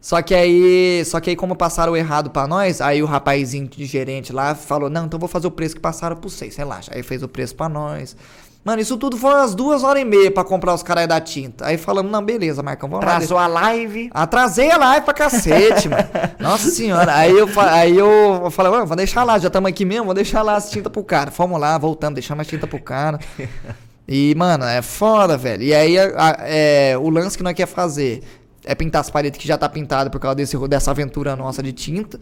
B: Só que aí, só que aí como passaram o errado pra nós, aí o rapazinho de gerente lá falou: "Não, então vou fazer o preço que passaram por vocês, relaxa". Aí fez o preço pra nós. Mano, isso tudo foi umas duas horas e meia pra comprar os caras da tinta. Aí falamos: "Não, beleza, Marcão, vamos lá".
A: Atrasou a live.
B: Atrasei a live pra cacete, mano. Nossa senhora. Aí eu, aí eu falei, "Mano, vou deixar lá, já estamos aqui mesmo, vou deixar lá as tintas pro cara. Fomos lá, voltamos, deixamos as tintas pro cara. E, mano, é foda, velho. E aí a- a- é, o lance que nós quer fazer é pintar as paredes que já tá pintado por causa desse, dessa aventura nossa de tinta.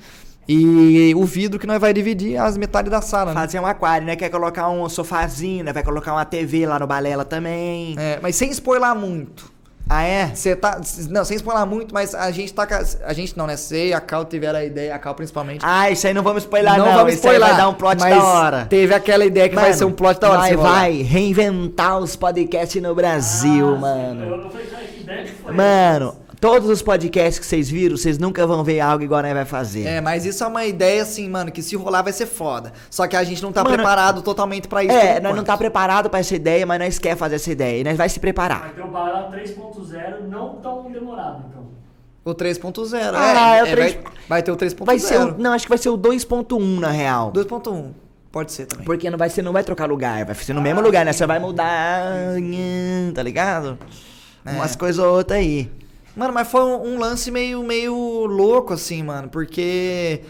B: E o vidro que nós vai dividir as metades da sala, né?
A: Fazer um aquário, né? Quer colocar um sofazinho, né? Vai colocar uma TV lá no Balela também.
B: É, mas sem spoiler muito.
A: Ah, é?
B: Você tá. Não, sem spoiler muito, mas a gente tá. a- gente não, né? E a Cal tiveram a ideia, a Cal principalmente.
A: Ah, isso aí não vamos spoiler, não.
B: vamos
A: isso aí vai dar um plot da hora.
B: Teve aquela ideia que vai
A: Mano,
B: ser um plot da hora.
A: Vai, vai reinventar os podcasts no Brasil, mano.
C: Eu, cara, que ideia que foi
A: Mano, todos os podcasts que vocês viram, vocês nunca vão ver algo igual nós vai fazer.
B: É, mas isso é uma ideia assim, mano, que se rolar vai ser foda. Só que a gente não tá
A: Mano,
B: preparado totalmente pra isso.
A: É, nós não tá preparado pra essa ideia, mas nós quer fazer essa ideia. E nós vai se preparar.
C: Vai ter o Bará 3.0 não tão demorado, então.
B: O 3.0.
A: Ah,
B: é,
A: é o
B: é,
A: 3
B: vai, vai ter o 3.0.
A: Vai ser o, não, acho que vai ser o 2.1 na real.
B: 2.1. Pode ser também.
A: Porque não vai ser, não vai trocar lugar, vai ser no mesmo lugar, né? Você vai mudar, tá ligado?
B: É.
A: Umas coisas ou outras aí.
B: Mano, mas foi um, um lance meio, meio louco, assim, mano, porque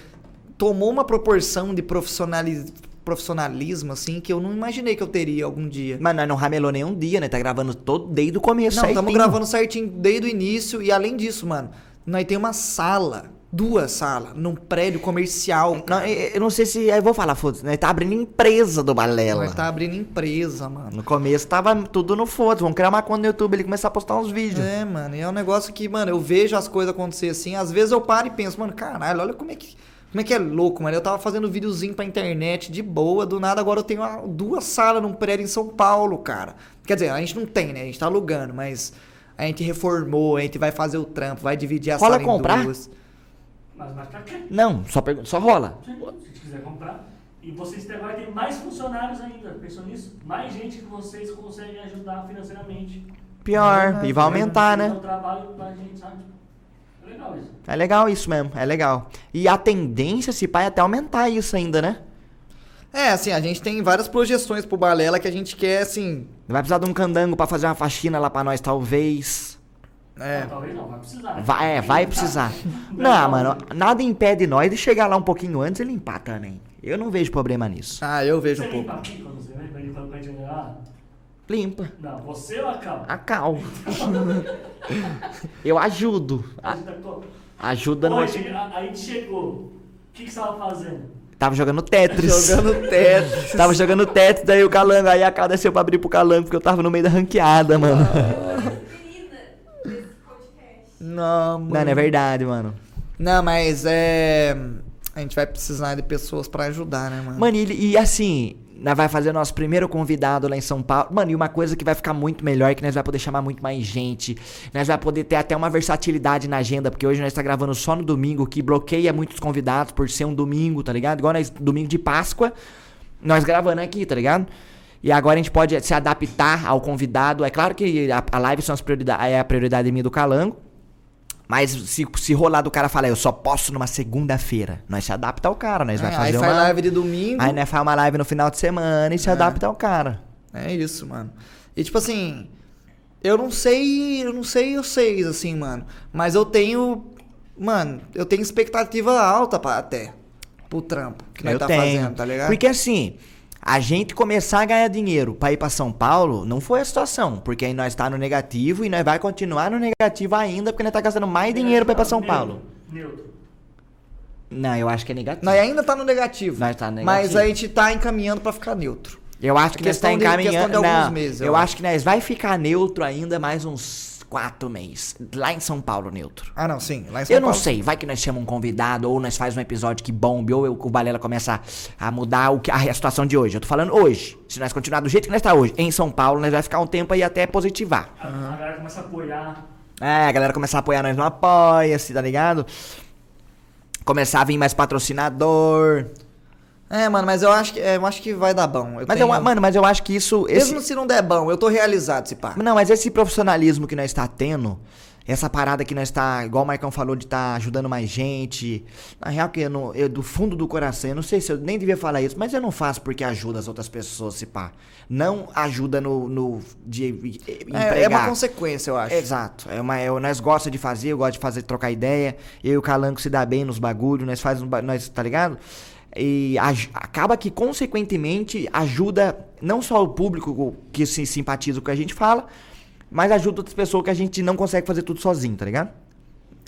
B: tomou uma proporção de profissionali- profissionalismo, assim, que eu não imaginei que eu teria algum dia.
A: Mas nós não ramelou nenhum dia, né? Tá gravando todo desde o começo.
B: Não, estamos gravando certinho desde o início e além disso, mano, nós tem uma sala, duas salas, num prédio comercial.
A: Não, eu eu não sei se. Eu vou falar, foda-se, né? Tá abrindo empresa do Balela.
B: Nós tá abrindo empresa, mano.
A: No começo tava tudo no foda. Vamos criar uma conta no YouTube e começar a postar uns vídeos.
B: É, mano, e é um negócio que, mano, eu vejo as coisas acontecer assim, às vezes eu paro e penso, mano, caralho, olha como é que. Como é que é louco, mano? Eu tava fazendo videozinho pra internet de boa, do nada agora eu tenho uma- duas salas num prédio em São Paulo, cara. Quer dizer, a gente não tem, né? A gente tá alugando, mas a gente reformou, a gente vai fazer o trampo, vai dividir a
A: Rola
B: sala em
A: comprar?
C: Mas, mas pra quê?
A: Não, só, pergunta, só rola.
C: Se quiserem comprar. E vocês têm- agora tem mais funcionários ainda. Pensou nisso? Mais gente que vocês conseguem ajudar financeiramente.
A: Pior, e vai aumentar, né?
C: trabalho pra gente, sabe? É legal isso.
A: É legal isso mesmo, é legal. E a tendência, se pá, é até aumentar isso ainda, né?
B: É, assim, a gente tem várias projeções pro Balela que a gente quer, assim.
A: Vai precisar de um candango pra fazer uma faxina lá pra nós, talvez.
B: É.
C: Não, talvez não, vai precisar.
A: Vai, é, vai precisar. Não, mano, nada impede nós de chegar lá um pouquinho antes e limpar também. Eu não vejo problema nisso.
B: Ah, eu vejo
C: Você
B: um pouco.
C: limpa aqui quando você vem pra limpar?
A: Limpa.
C: Não, você ou a Cal?
A: A cal. Eu ajudo.
C: Tá com-
A: ajuda no.
C: Hoje, a, a gente chegou. O que, que você tava fazendo?
A: Tava jogando Tetris.
B: Jogando Tetris.
A: Tava jogando Tetris, daí o calango. Aí a Cal desceu pra abrir pro calango, porque eu tava no meio da ranqueada, mano.
D: Podcast.
B: Não, mano.
A: Não, não é verdade, mano.
B: Não, mas é. A gente vai precisar de pessoas pra ajudar, né, mano?
A: Mano, e, e assim, nós vai fazer nosso primeiro convidado lá em São Paulo. Mano, e uma coisa que vai ficar muito melhor é que nós vai poder chamar muito mais gente. Nós vai poder ter até uma versatilidade na agenda, porque hoje nós tá gravando só no domingo, que bloqueia muitos convidados por ser um domingo, tá ligado? Igual nós, domingo de Páscoa, nós gravando aqui, tá ligado? E agora a gente pode se adaptar ao convidado. É claro que a, a live são as prioridade, é a prioridade minha do Calango. Mas se, se rolar do cara falar, eu só posso numa segunda-feira, nós se adapta ao cara, nós vai
B: É,
A: fazer
B: aí
A: uma...
B: faz live de domingo.
A: Aí nós faz uma live no final de semana e se adapta ao cara.
B: É isso, mano. E tipo assim, eu não sei, eu não sei vocês, assim, mano. Mas eu tenho. Mano, eu tenho expectativa alta pra, até pro trampo que nós
A: eu
B: tá
A: tenho.
B: fazendo, tá ligado?
A: Porque assim, a gente começar a ganhar dinheiro pra ir pra São Paulo não foi a situação. Porque aí nós tá no negativo e nós vai continuar no negativo ainda porque nós tá gastando mais dinheiro pra ir pra São
C: Neutro,
A: Paulo.
C: Neutro.
A: Não, eu acho que é negativo.
B: Nós ainda tá no negativo.
A: Nós tá no
B: Mas
A: negativo.
B: a gente tá encaminhando pra ficar neutro.
A: Eu acho que nós tá
B: de- questão
A: encaminhando.
B: de alguns
A: não,
B: meses, eu
A: eu
B: acho.
A: acho que nós vai ficar neutro ainda mais uns quatro meses. Lá em São Paulo, neutro.
B: Ah, não, sim. Lá em São
A: Eu não
B: Paulo.
A: sei, vai que nós chamamos um convidado, ou nós faz um episódio que bombe, ou eu- o Balela começa a, a mudar o que, a, a situação de hoje. Eu tô falando hoje. Se nós continuar do jeito que nós tá hoje, em São Paulo, nós vai ficar um tempo aí até positivar.
C: A, a galera começa a apoiar.
A: É, a galera começar a apoiar nós no Apoia-se, tá ligado? Começar a vir mais patrocinador.
B: É, mano, mas eu acho que, é, eu acho que vai dar bom. Eu
A: Mas
B: tenho-
A: eu, mano, mas eu acho que isso. Esse,
B: Mesmo se não der bom, eu tô realizado, se pá.
A: Não, mas esse profissionalismo que nós está tendo, essa parada que nós está, igual o Marcão falou, de estar ajudando mais gente. Na real, que eu, não- eu, do fundo do coração, eu não sei se eu nem devia falar isso, mas eu não faço porque ajuda as outras pessoas, se pá. Não ajuda no. no de
B: É, é uma consequência, eu acho.
A: Exato. É uma, é, nós gostamos de fazer, eu gosto de fazer, trocar ideia. Eu e o Calanco se dá bem nos bagulhos, nós faz um, nós, tá ligado? E acaba que, consequentemente, ajuda não só o público que se simpatiza com o que a gente fala, mas ajuda outras pessoas que a gente não consegue fazer tudo sozinho, tá ligado?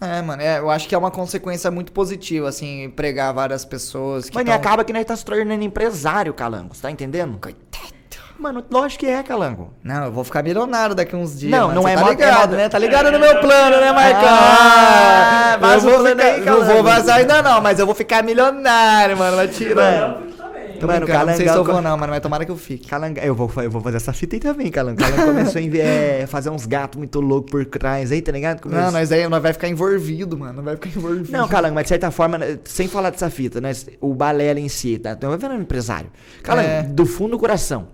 B: É, mano, é, eu acho que é uma consequência muito positiva, assim, empregar várias pessoas que
A: Mano, e
B: tão-
A: acaba que nós tá se tornando empresário, Calango. Tá entendendo?
B: Coitado.
A: Mano, lógico que é, Calango.
B: Não, eu vou ficar milionário daqui uns dias.
A: Não,
B: mano,
A: não
B: você
A: é
B: tá
A: é
B: ligado, né? Tá ligado no meu plano, né, Marcão?
A: Ah,
B: eu
A: vaza o
B: vou ficar-
A: aí,
B: Não vou vazar ainda não, mas eu vou ficar milionário, mano. Vai tirar.
C: Eu também.
B: Tô
A: Mano,
B: brincando, não sei se eu
A: Calangão-
B: vou não, mano, mas tomara que eu fique.
A: Calanga, eu vou, eu vou fazer essa fita aí também, Calango. Calango começou a é, fazer uns gatos muito loucos por trás aí, tá ligado? Começou-
B: Não, nós, aí, nós vai ficar envolvido, mano. Vai ficar envolvido.
A: Não, Calango, mas de certa forma, né, sem falar dessa fita, nós, o Balela em si, tá? Então, vai vendo empresário. Calango,
B: É.
A: do fundo do coração.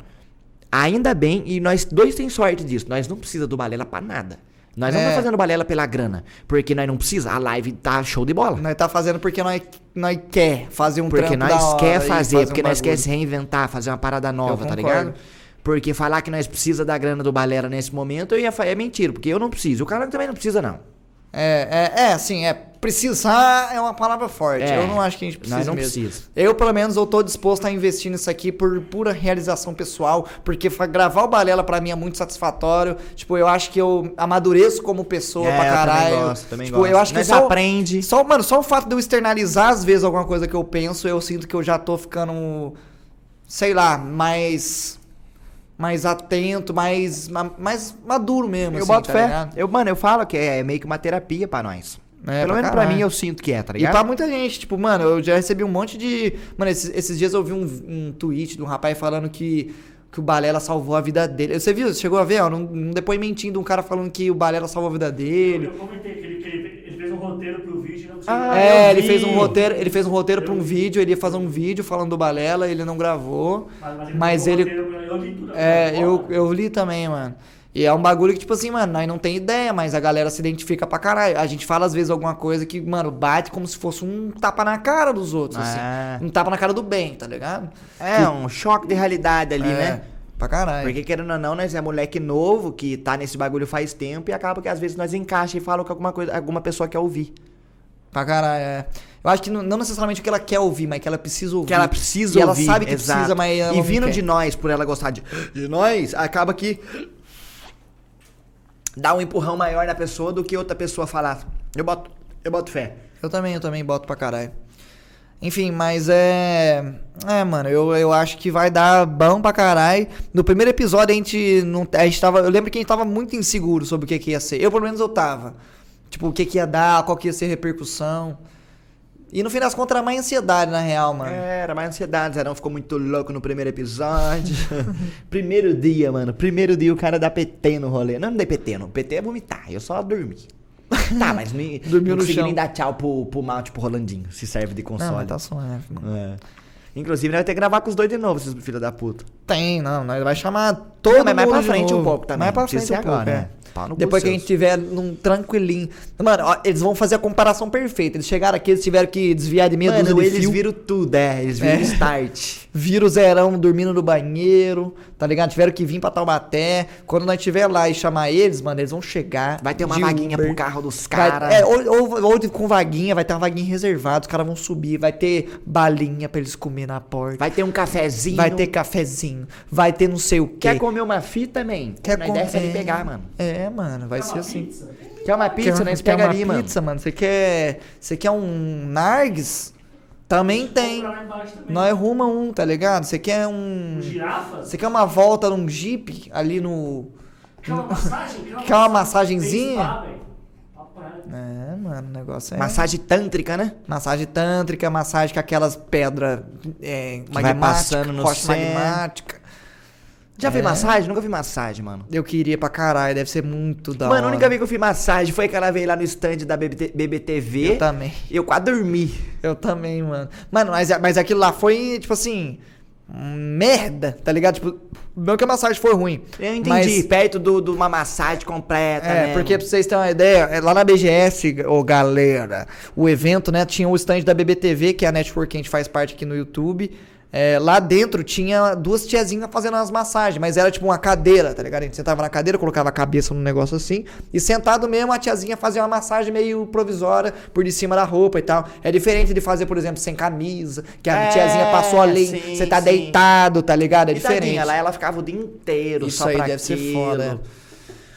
A: Ainda bem, e nós dois tem sorte disso, nós não precisa do Balela pra nada. Nós não
B: É.
A: estamos fazendo Balela pela grana, porque nós não precisa, a live tá show de bola.
B: Nós tá fazendo porque nós, nós quer fazer um
A: Porque nós quer fazer,
B: um
A: porque nós quer
B: bagulho.
A: se reinventar, fazer uma parada nova, tá ligado? Porque falar que nós precisa da grana do Balera nesse momento, eu ia falar, é mentira, porque eu não preciso. O cara também não precisa, não.
B: É, é, é, assim, é. Precisar é uma palavra forte.
A: É,
B: eu não acho que a gente precisa
A: nós não
B: mesmo.
A: precisa.
B: Eu, pelo menos, eu tô disposto a investir nisso aqui por pura realização pessoal, porque gravar o Balela pra mim é muito satisfatório. Tipo, eu acho que eu amadureço como pessoa
A: É,
B: pra
A: eu também
B: caralho.
A: gosto, também
B: tipo,
A: gosto.
B: eu acho que só,
A: aprende.
B: Só, mano, só o fato de eu externalizar às vezes alguma coisa que eu penso, eu sinto que eu já tô ficando sei lá, mais mais atento, mais ma- mais maduro mesmo,
A: Eu
B: assim,
A: boto
B: tá
A: fé.
B: ligado?
A: Eu, mano, eu falo que é meio que uma terapia pra nós.
B: É,
A: Pelo
B: pra
A: menos pra
B: caralho.
A: mim eu sinto que é, tá
B: E
A: ligado?
B: pra muita gente, tipo, mano, eu já recebi um monte de. Mano, esses, esses dias eu vi um, um tweet de um rapaz falando que que o Balela salvou a vida dele. Você viu? Você chegou a ver? Ó, um, um depoimentinho de um cara falando que o Balela salvou a vida dele.
C: Eu comentei que roteiro pro vídeo e não conseguiu.
A: Ah,
B: é,
A: eu
B: ele
A: vi.
B: fez um roteiro, ele fez um roteiro pra um vídeo, ele ia fazer um vídeo falando do Balela, ele não gravou.
C: mas,
B: mas
C: fez um
B: ele-
C: roteiro Eu li tudo.
B: É, eu, eu li também, mano. E é um bagulho que, tipo assim, mano, nós não tem ideia, mas a galera se identifica pra caralho. A gente fala às vezes alguma coisa que, mano, bate como se fosse um tapa na cara dos outros,
A: É.
B: assim. Um tapa na cara do bem, tá ligado?
A: É, um choque de realidade ali,
B: É,
A: né?
B: Pra caralho.
A: Porque querendo ou não, nós é moleque novo que tá nesse bagulho faz tempo e acaba que às vezes nós encaixa e fala que alguma coisa, alguma pessoa quer ouvir.
B: Pra caralho, é. Eu acho que não, não necessariamente o que ela quer ouvir, mas que ela precisa ouvir.
A: Que ela precisa
B: e
A: ouvir.
B: ela sabe que
A: exato.
B: precisa, mas ela
A: E vindo de nós, por ela gostar de, de nós, acaba que dá um empurrão maior na pessoa do que outra pessoa falar. Eu boto, eu boto fé.
B: Eu também, eu também boto pra caralho. Enfim, mas é. É, mano, eu, eu acho que vai dar bom pra caralho. No primeiro episódio a gente não. A gente tava. Eu lembro que a gente tava muito inseguro sobre o que, que ia ser. Eu, pelo menos, eu tava. Tipo, o que, que ia dar, qual que ia ser a repercussão. E no fim das contas era mais ansiedade, na real, mano.
A: É, era mais ansiedade, Zerão ficou muito louco no primeiro episódio. primeiro dia, mano. Primeiro dia o cara dá PT no rolê. Não, não dei PT, não. PT é vomitar. Eu só dormi. tá, mas me,
B: Dormiu
A: não consegui nem dar tchau pro, pro mal, tipo Rolandinho. Se serve de
B: Não,
A: console.
B: mas tá suave, mano.
A: É. Inclusive, vamos ter que gravar com os dois de novo, esses filhos da puta.
B: Tem, não, nós vai chamar todo
A: Não, mas mais
B: mundo
A: pra
B: de
A: frente um pouco também,
B: Mais pra
A: não
B: frente um pouco,
A: agora,
B: é.
A: né?
B: Depois que a gente tiver num tranquilinho. Mano, ó, eles vão fazer a comparação perfeita. Eles chegaram aqui, eles tiveram que desviar de meia dúzia
A: Mano,
B: de
A: eles
B: fio.
A: viram tudo, é. Eles viram
B: É.
A: start.
B: Viram o Zerão dormindo no banheiro, tá ligado? Tiveram que vir pra Taubaté. Quando nós estiver lá e chamar eles, mano, eles vão chegar.
A: Vai ter uma
B: de
A: vaguinha
B: Uber.
A: pro carro dos caras.
B: é, ou, ou, ou com vaguinha, vai ter uma vaguinha reservada, os caras vão subir, vai ter balinha pra eles comer na porta.
A: Vai ter um cafezinho.
B: Vai ter cafezinho, vai ter não sei o quê.
A: Quer comer uma fita, man?
B: Quer
A: Nós
B: com-
A: desce ali
B: é.
A: pegar, mano.
B: É, mano, vai
C: É
B: ser
C: uma
B: assim.
C: pizza.
A: Quer uma pizza,
B: quer,
A: nós
B: quer
A: pega
B: uma
A: ali, mano.
B: pizza, mano. Você quer, você quer um nargues? Também tem. Nós arruma um, tá ligado? Você quer um,
C: Um girafas?
B: você quer uma volta num jeep ali no
C: Quer uma massagem? Quer uma,
B: Quer massagenzinha? É, mano, o negócio é
A: Massagem tântrica, né?
B: massagem tântrica, massagem com aquelas pedras é,
A: vai
B: magmáticas,
A: passando no
B: rocha
A: céu.
B: magmática.
A: Já
B: É.
A: vi massagem? Nunca vi massagem, mano.
B: Eu queria pra caralho, deve ser muito da
A: mano,
B: hora.
A: a única vez que eu fiz massagem foi que ela veio lá no stand da BBT, BBTV.
B: Eu também.
A: Eu quase dormi.
B: Eu também, mano. Mano, mas, mas aquilo lá foi, tipo assim, merda, tá ligado? Tipo, não que a massagem foi ruim.
A: Eu entendi.
B: Mas,
A: Perto de do, do uma massagem completa,
B: é,
A: né?
B: porque pra vocês terem uma ideia, é, lá na BGS, ô galera, o evento, né, tinha o stand da BBTV, que é a network que a gente faz parte aqui no YouTube. É, lá dentro tinha duas tiazinhas fazendo as massagens, mas era tipo uma cadeira, tá ligado? A gente sentava na cadeira, colocava a cabeça num negócio assim, e sentado mesmo a tiazinha fazia uma massagem meio provisória por de cima da roupa e tal. É diferente de fazer, por exemplo, sem camisa, que a
A: É,
B: tiazinha passou ali,
A: sim,
B: você tá
A: sim.
B: deitado, tá ligado? É
A: E tadinha,
B: diferente.
A: lá ela ficava o dia inteiro
B: Isso
A: só
B: aí
A: pra
B: deve ser
A: aquilo.
B: foda.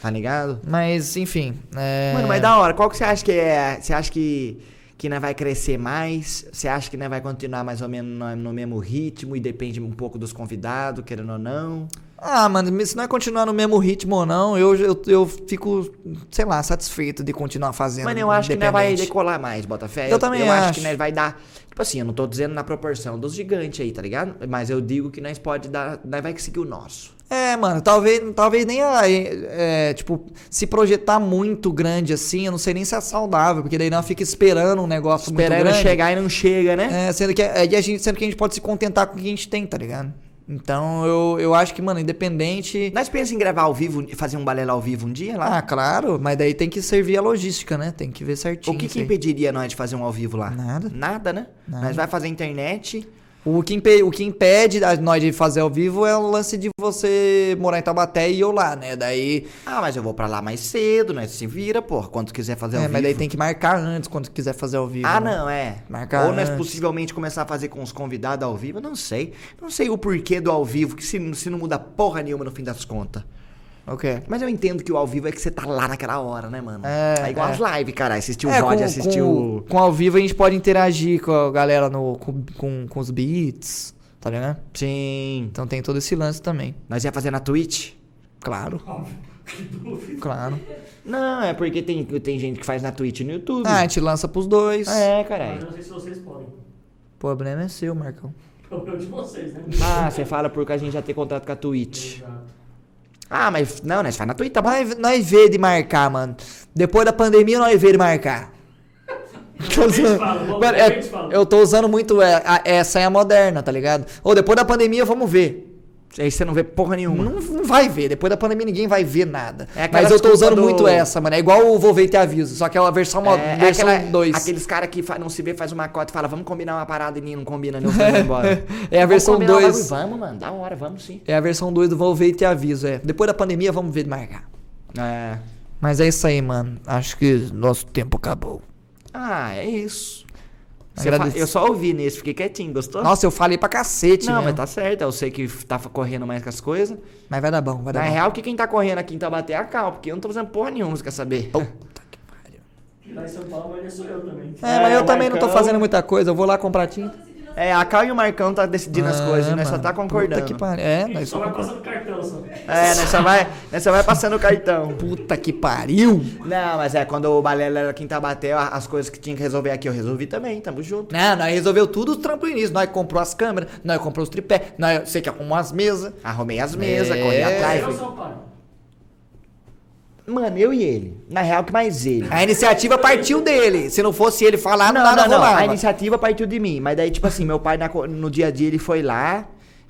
A: Tá ligado?
B: Mas, enfim. É...
A: Mano, mas da hora. Qual que você acha que é... Você acha que... Que não vai crescer mais? Você acha que não vai continuar mais ou menos no, no mesmo ritmo e depende um pouco dos convidados, querendo ou não?
B: Ah, mano, se não é continuar no mesmo ritmo ou não, eu, eu, eu fico, sei lá, satisfeito de continuar fazendo.
A: Mano, eu acho que não vai
B: independente.
A: decolar mais, Botafé.
B: Eu também
A: eu acho.
B: acho.
A: que nós vai dar. Tipo assim, eu não tô dizendo na proporção dos gigantes aí, tá ligado? Mas eu digo que nós pode dar. Nós vai seguir o nosso.
B: É, mano, talvez, talvez nem a, é, tipo, se projetar muito grande assim, eu não sei nem se é saudável, porque daí nós fica esperando um negócio muito
A: Esperando
B: grande.
A: chegar e não chega, né?
B: É, sendo que, é, a gente, sendo que a gente pode se contentar com o que a gente tem, tá ligado? Então, eu, eu acho que, mano, independente...
A: Nós pensamos em gravar ao vivo, fazer um balela ao vivo um dia lá?
B: Ah, claro, mas daí tem que servir a logística, né? Tem que ver certinho.
A: o que, que impediria nós de fazer um ao vivo lá?
B: Nada.
A: Nada, né?
B: Nada.
A: Nós vai fazer internet.
B: O que, impe- o que impede nós de fazer ao vivo é o lance de você morar em Taubaté e eu lá, né? Daí.
A: Ah, mas eu vou pra lá mais cedo, nós se vira, porra, quando quiser fazer ao
B: É,
A: vivo.
B: mas daí tem que marcar antes quando quiser fazer ao vivo.
A: Ah,
B: né?
A: não, é.
B: Marcar
A: Ou nós
B: antes.
A: possivelmente começar a fazer com os convidados ao vivo, eu não sei. Não sei o porquê do ao vivo, que se, se não muda porra nenhuma no fim das contas.
B: Ok.
A: Mas eu entendo que o ao vivo é que você tá lá naquela hora, né, mano?
B: É,
A: igual
B: é.
A: as lives, cara. Assistiu o
B: É,
A: VOD,
B: com,
A: assistiu.
B: com, com ao vivo a gente pode interagir com a galera no, com, com, com os beats, tá ligado?
A: Sim.
B: Então tem todo esse lance também.
A: Nós ia fazer na Twitch?
B: Claro,
C: Óbvio. Que dúvida.
B: claro.
A: Não, é porque tem, tem gente que faz na Twitch e no YouTube.
B: Ah, a gente lança pros dois.
A: É,
C: Mas
A: caralho.
C: eu não sei se vocês podem.
B: O problema é seu, Marcão.
C: Problema de vocês, né?
A: Ah, você fala porque a gente já tem contato com a Twitch.
C: Exato.
A: Ah, mas não, nós faz na Twitch, tá bom?
B: Nós, vê de marcar, mano. Depois da pandemia, nós vê de marcar. Tô usando- Mano, é- eu tô usando muito é, a- essa é a moderna, tá ligado? Ou depois da pandemia, vamos ver.
A: Aí você não vê porra nenhuma.
B: Não, não vai ver. Depois da pandemia, ninguém vai ver nada.
A: É
B: Mas eu tô usando
A: do-
B: muito essa, mano. É igual o Vou Ver e Te Aviso. Só que é a versão, mo-
A: É, é aquela-
B: 2.
A: Aqueles caras que não se vê, faz uma cota e fala, vamos combinar uma parada e não combina, não vai embora.
B: É a versão
A: Vamos combinar um
B: 2.
A: bagulho? Vamos, mano, da hora, vamos sim.
B: É a versão 2 do Vou Ver e Te Aviso, é. Depois da pandemia, vamos ver marcar.
A: É.
B: Mas é isso aí, mano. Acho que nosso tempo acabou.
A: Ah, é isso. Eu só ouvi nesse, fiquei quietinho, gostou?
B: Nossa, eu falei pra cacete,
A: não,
B: né?
A: mas tá certo, eu sei que tá correndo mais com as coisas.
B: Mas vai dar bom, vai dar
A: Na
B: bom.
A: real, que quem tá correndo aqui em Taubaté é a Cal, porque eu não tô fazendo porra nenhuma, você quer saber?
C: E lá em São Paulo, mas sou eu também.
B: É, mas
A: É,
B: eu também não tô fazendo muita coisa. Eu vou lá comprar tinta.
A: É, a Cal e o Marcão tá decidindo as
B: Ah,
A: coisas, e nós só
B: mano.
A: tá concordando.
B: Puta que pariu. É, nós
C: só
B: só
C: vai passando cartão só.
A: É, nós só vai, nós só vai passando o cartão.
B: Puta que pariu.
A: Não, mas é, quando o Balela era aqui em Taubaté, a- as coisas que tinha que resolver aqui eu resolvi também, tamo junto.
B: Não, nós resolveu tudo os início. Nós comprou as câmeras, nós comprou os tripé, nós, você que arrumou as mesas.
A: Arrumei as mesas,
B: É.
A: corri atrás.
C: Eu
A: fui-
C: sou pai.
A: Mano, eu e ele. Na real, que mais ele.
B: A iniciativa partiu dele. Se não fosse ele falar,
A: não,
B: nada
A: não, não.
B: rolava.
A: A iniciativa partiu de mim. Mas daí, tipo assim, meu pai na no dia a dia ele foi lá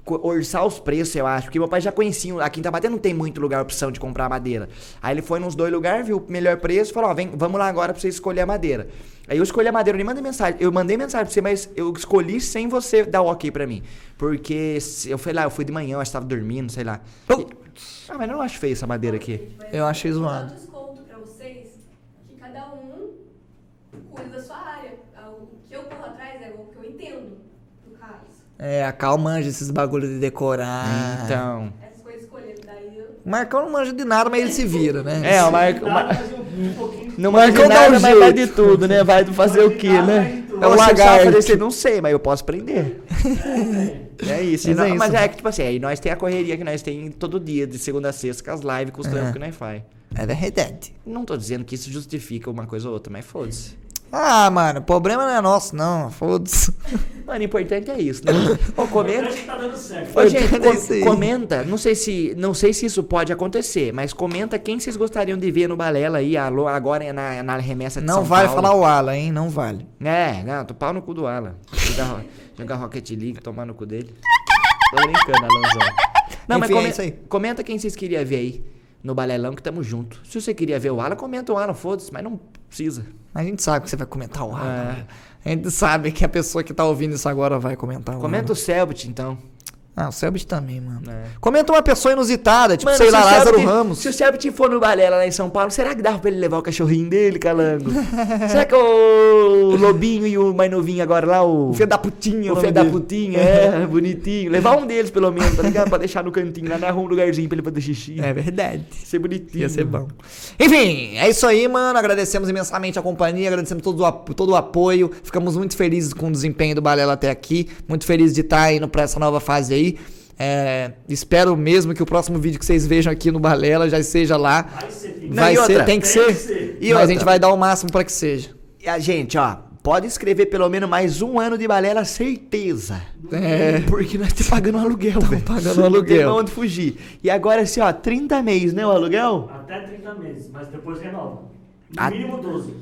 A: orçar os preços, eu acho. Porque meu pai já conhecia. Aqui em Tabaté não tem muito lugar opção de comprar madeira. Aí ele foi nos dois lugares, viu o melhor preço falou: Ó, vem, vamos lá agora pra você escolher a madeira. Aí eu escolhi a madeira, eu nem mandei mensagem. Eu mandei mensagem pra você, mas eu escolhi sem você dar o ok pra mim. Porque eu fui lá, eu fui de manhã, eu acho que tava dormindo, sei lá. E- Ah, mas eu não acho feio essa madeira aqui.
B: Eu achei zoado.
D: Eu desconto pra vocês que cada um cuida da sua área. Ah, O que eu corro atrás é o que eu entendo, no caso.
B: É, a Cal manja esses bagulho de decorar.
A: Então.
D: Essas coisas escolhidas. Daí eu.
B: O Marcão não manja de nada, mas ele se vira, né?
A: É, o Marco. o Mar-
C: Nada, mas pouquinho.
A: Não
B: Marcão dá um
A: nada, mas vai de tudo, né? Vai fazer o quê,
C: Nada,
A: né?
C: de.
A: É um
B: Você
A: lagarto.
B: sabe
A: Fazer,
B: fazer-
A: não sei, mas eu posso aprender. É isso.
B: Mas
A: Não,
B: é isso.
A: Mas é que, tipo assim, aí nós tem a correria que nós tem todo dia, de segunda a sexta, com as lives, com os trampos
B: É.
A: que nós faz.
B: É verdade.
A: Não tô dizendo que isso justifica uma coisa ou outra, mas foda-se.
B: Ah, mano, o problema não é nosso, não. Foda-se.
A: Mano, o importante é isso, né? Ô,
C: O
A: comenta.
C: importante é que tá dando certo.
A: Ô, gente,
B: Importante é
A: com- comenta. Não sei, se, não sei se isso pode acontecer, mas comenta quem vocês gostariam de ver no Balela aí, alô, agora é na, na remessa de
B: Não
A: São
B: vale
A: Paulo.
B: falar o Alan, hein? Não vale.
A: É, não, tô pau no cu do Alan. Jogar, jogar Rocket League, tomar no cu dele. Tô brincando, Alanzão. Não, mas
B: Enfim, é
A: come-
B: isso aí.
A: comenta quem vocês queriam ver aí no Balelão, que tamo junto. Se você queria ver o Alan, comenta o Alan, foda-se, mas não precisa.
B: A gente sabe que você vai comentar o Alan.
A: É.
B: né? A gente sabe que a pessoa que tá ouvindo isso agora vai comentar o
A: Comenta o Selbit, então.
B: Ah, o Selbit também, mano.
A: É.
B: Comenta uma pessoa inusitada, tipo,
A: Mano,
B: sei lá, Lázaro
A: Selbit-
B: Ramos.
A: Se o Selbit for no Balela lá em São Paulo, será que dava pra ele levar o cachorrinho dele, calango? será que o Lobinho e o mais novinho agora lá, o...
B: O filho da putinha.
A: O filho da putinha, é, bonitinho. Levar um deles, pelo menos, tá ligado? Pra deixar no cantinho, lá na rua, um lugarzinho pra ele fazer xixi.
B: É verdade.
A: Ser bonitinho.
B: Ia ser bom. Enfim, é isso aí, mano. Agradecemos imensamente a companhia, agradecemos todo o, todo o apoio. Ficamos muito felizes com o desempenho do Balela até aqui. Muito felizes de estar indo pra essa nova fase aí. É, espero mesmo que o próximo vídeo que vocês vejam aqui no Balela já seja lá.
C: Vai ser.
A: Não,
B: Vai ser,
A: outra?
B: tem que
C: Tem
B: ser.
C: que ser.
A: E
B: Mas a
A: outra?
B: gente vai dar o máximo pra que seja.
A: E a gente, ó, pode escrever pelo menos mais um ano de balela, certeza.
B: É.
A: Porque nós estamos pagando aluguel, velho.
B: pagando
A: Não tem
B: aluguel.
A: pra onde fugir. E agora, assim, ó, 30 meses, né, o aluguel?
C: Até 30 meses, mas depois renova. No mínimo 12.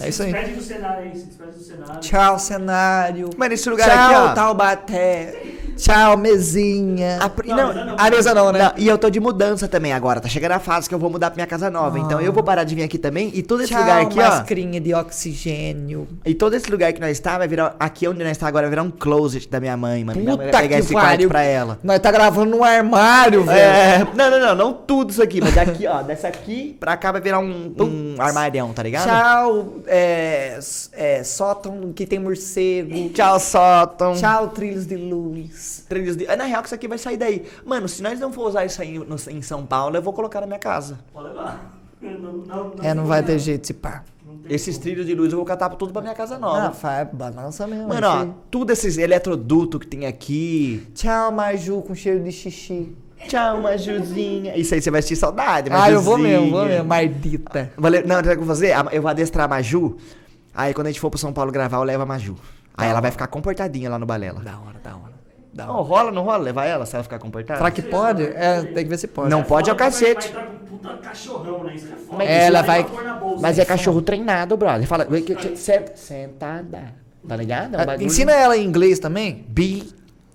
B: É isso
C: Se
B: aí.
C: despede do cenário aí, se despede do cenário.
B: Tchau, cenário.
A: Mano, esse lugar
B: Tchau,
A: aqui, ó.
B: Taubaté. Tchau, mesinha.
A: A, pri-
C: Não,
A: não,
C: mesa não.
B: A mesa não, né?
A: Não, e eu tô de mudança também agora. Tá chegando a fase que eu vou mudar pra minha casa nova. Então eu vou parar de vir aqui também. E todo esse
B: Tchau,
A: lugar aqui, ó.
B: mascarinha de oxigênio.
A: E todo esse lugar que nós está vai virar. Aqui onde nós está agora vai virar um closet da minha mãe, mano. minha mãe vai
B: Puta
A: pegar
B: que
A: esse quarto pra ela.
B: Nós tá gravando num armário, velho.
A: É, não, não, não, não tudo isso aqui, mas daqui, ó, dessa aqui pra cá vai virar um, um armarião, tá ligado?
B: Tchau, é, é, sótão que tem morcego.
A: Tchau, sótão.
B: Tchau, trilhos de luz.
A: Trilhos de... É, na real que isso aqui vai sair daí. Mano, se nós não for usar isso aí no- em São Paulo, eu vou colocar na minha casa.
C: Pode levar. Não, não,
B: É, não vai ter jeito, se pá.
C: Não
A: Esses
C: como.
A: trilhos de luz eu vou catar tudo pra minha casa
B: Ah,
A: nova.
B: faz balança mesmo.
A: Mano, ó, tudo esses eletrodutos que tem aqui.
B: Tchau, Maju com cheiro de xixi.
A: Tchau, Majuzinha. Isso aí você vai sentir saudade,
B: Ah, eu vou
A: Majuzinha.
B: mesmo, vou mesmo. Mardita.
A: Valeu- Não, sabe o que eu vou fazer? Eu vou adestrar a Maju. Aí quando a gente for pro São Paulo gravar, eu levo a Maju. Aí ela vai ficar comportadinha lá no balela.
B: Da hora, da hora. Da
A: Não,
B: hora.
A: rola, não rola? Levar ela se ela ficar comportada?
B: Será que pode? É, tem que ver se pode.
A: Não pode é o
C: Vai-
A: cacete.
C: Vai um puta cachorrão, né? Isso é foda.
A: Mas
B: ela vai-
C: bolsa.
A: Mas é cachorro treinado, brother. Fala, senta- sentada. Tá ligado? É um
B: Ah, Ensina ela em inglês também.
A: Be,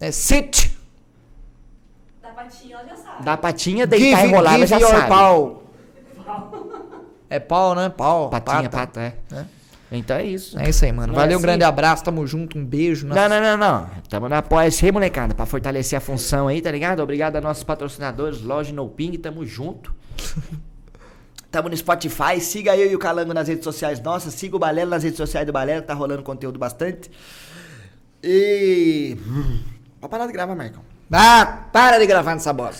B: É sit.
D: Da patinha ela já sabe.
A: dá patinha, deitar
B: Give,
A: e rolar, ela
B: give
A: já sabe.
B: pau. É pau, né? Pau.
A: Patinha,
B: pata.
A: pata, é.
B: É.
A: Então é isso.
B: É isso aí, mano.
A: Não
B: Valeu,
A: é
B: um
A: assim?
B: grande abraço, tamo junto, um beijo.
A: Não, não, não, não. Tamo na apoia-se aí, molecada, pra fortalecer a função aí, tá ligado? Obrigado a nossos patrocinadores, Loja No Ping, tamo junto. Tamo no Spotify, siga eu e o Calango nas redes sociais nossas, siga o Balelo nas redes sociais do Balelo, que tá rolando conteúdo bastante. E... Hum, Pode parar de gravar, Marcão.
B: Ah, para de gravar nessa bosta.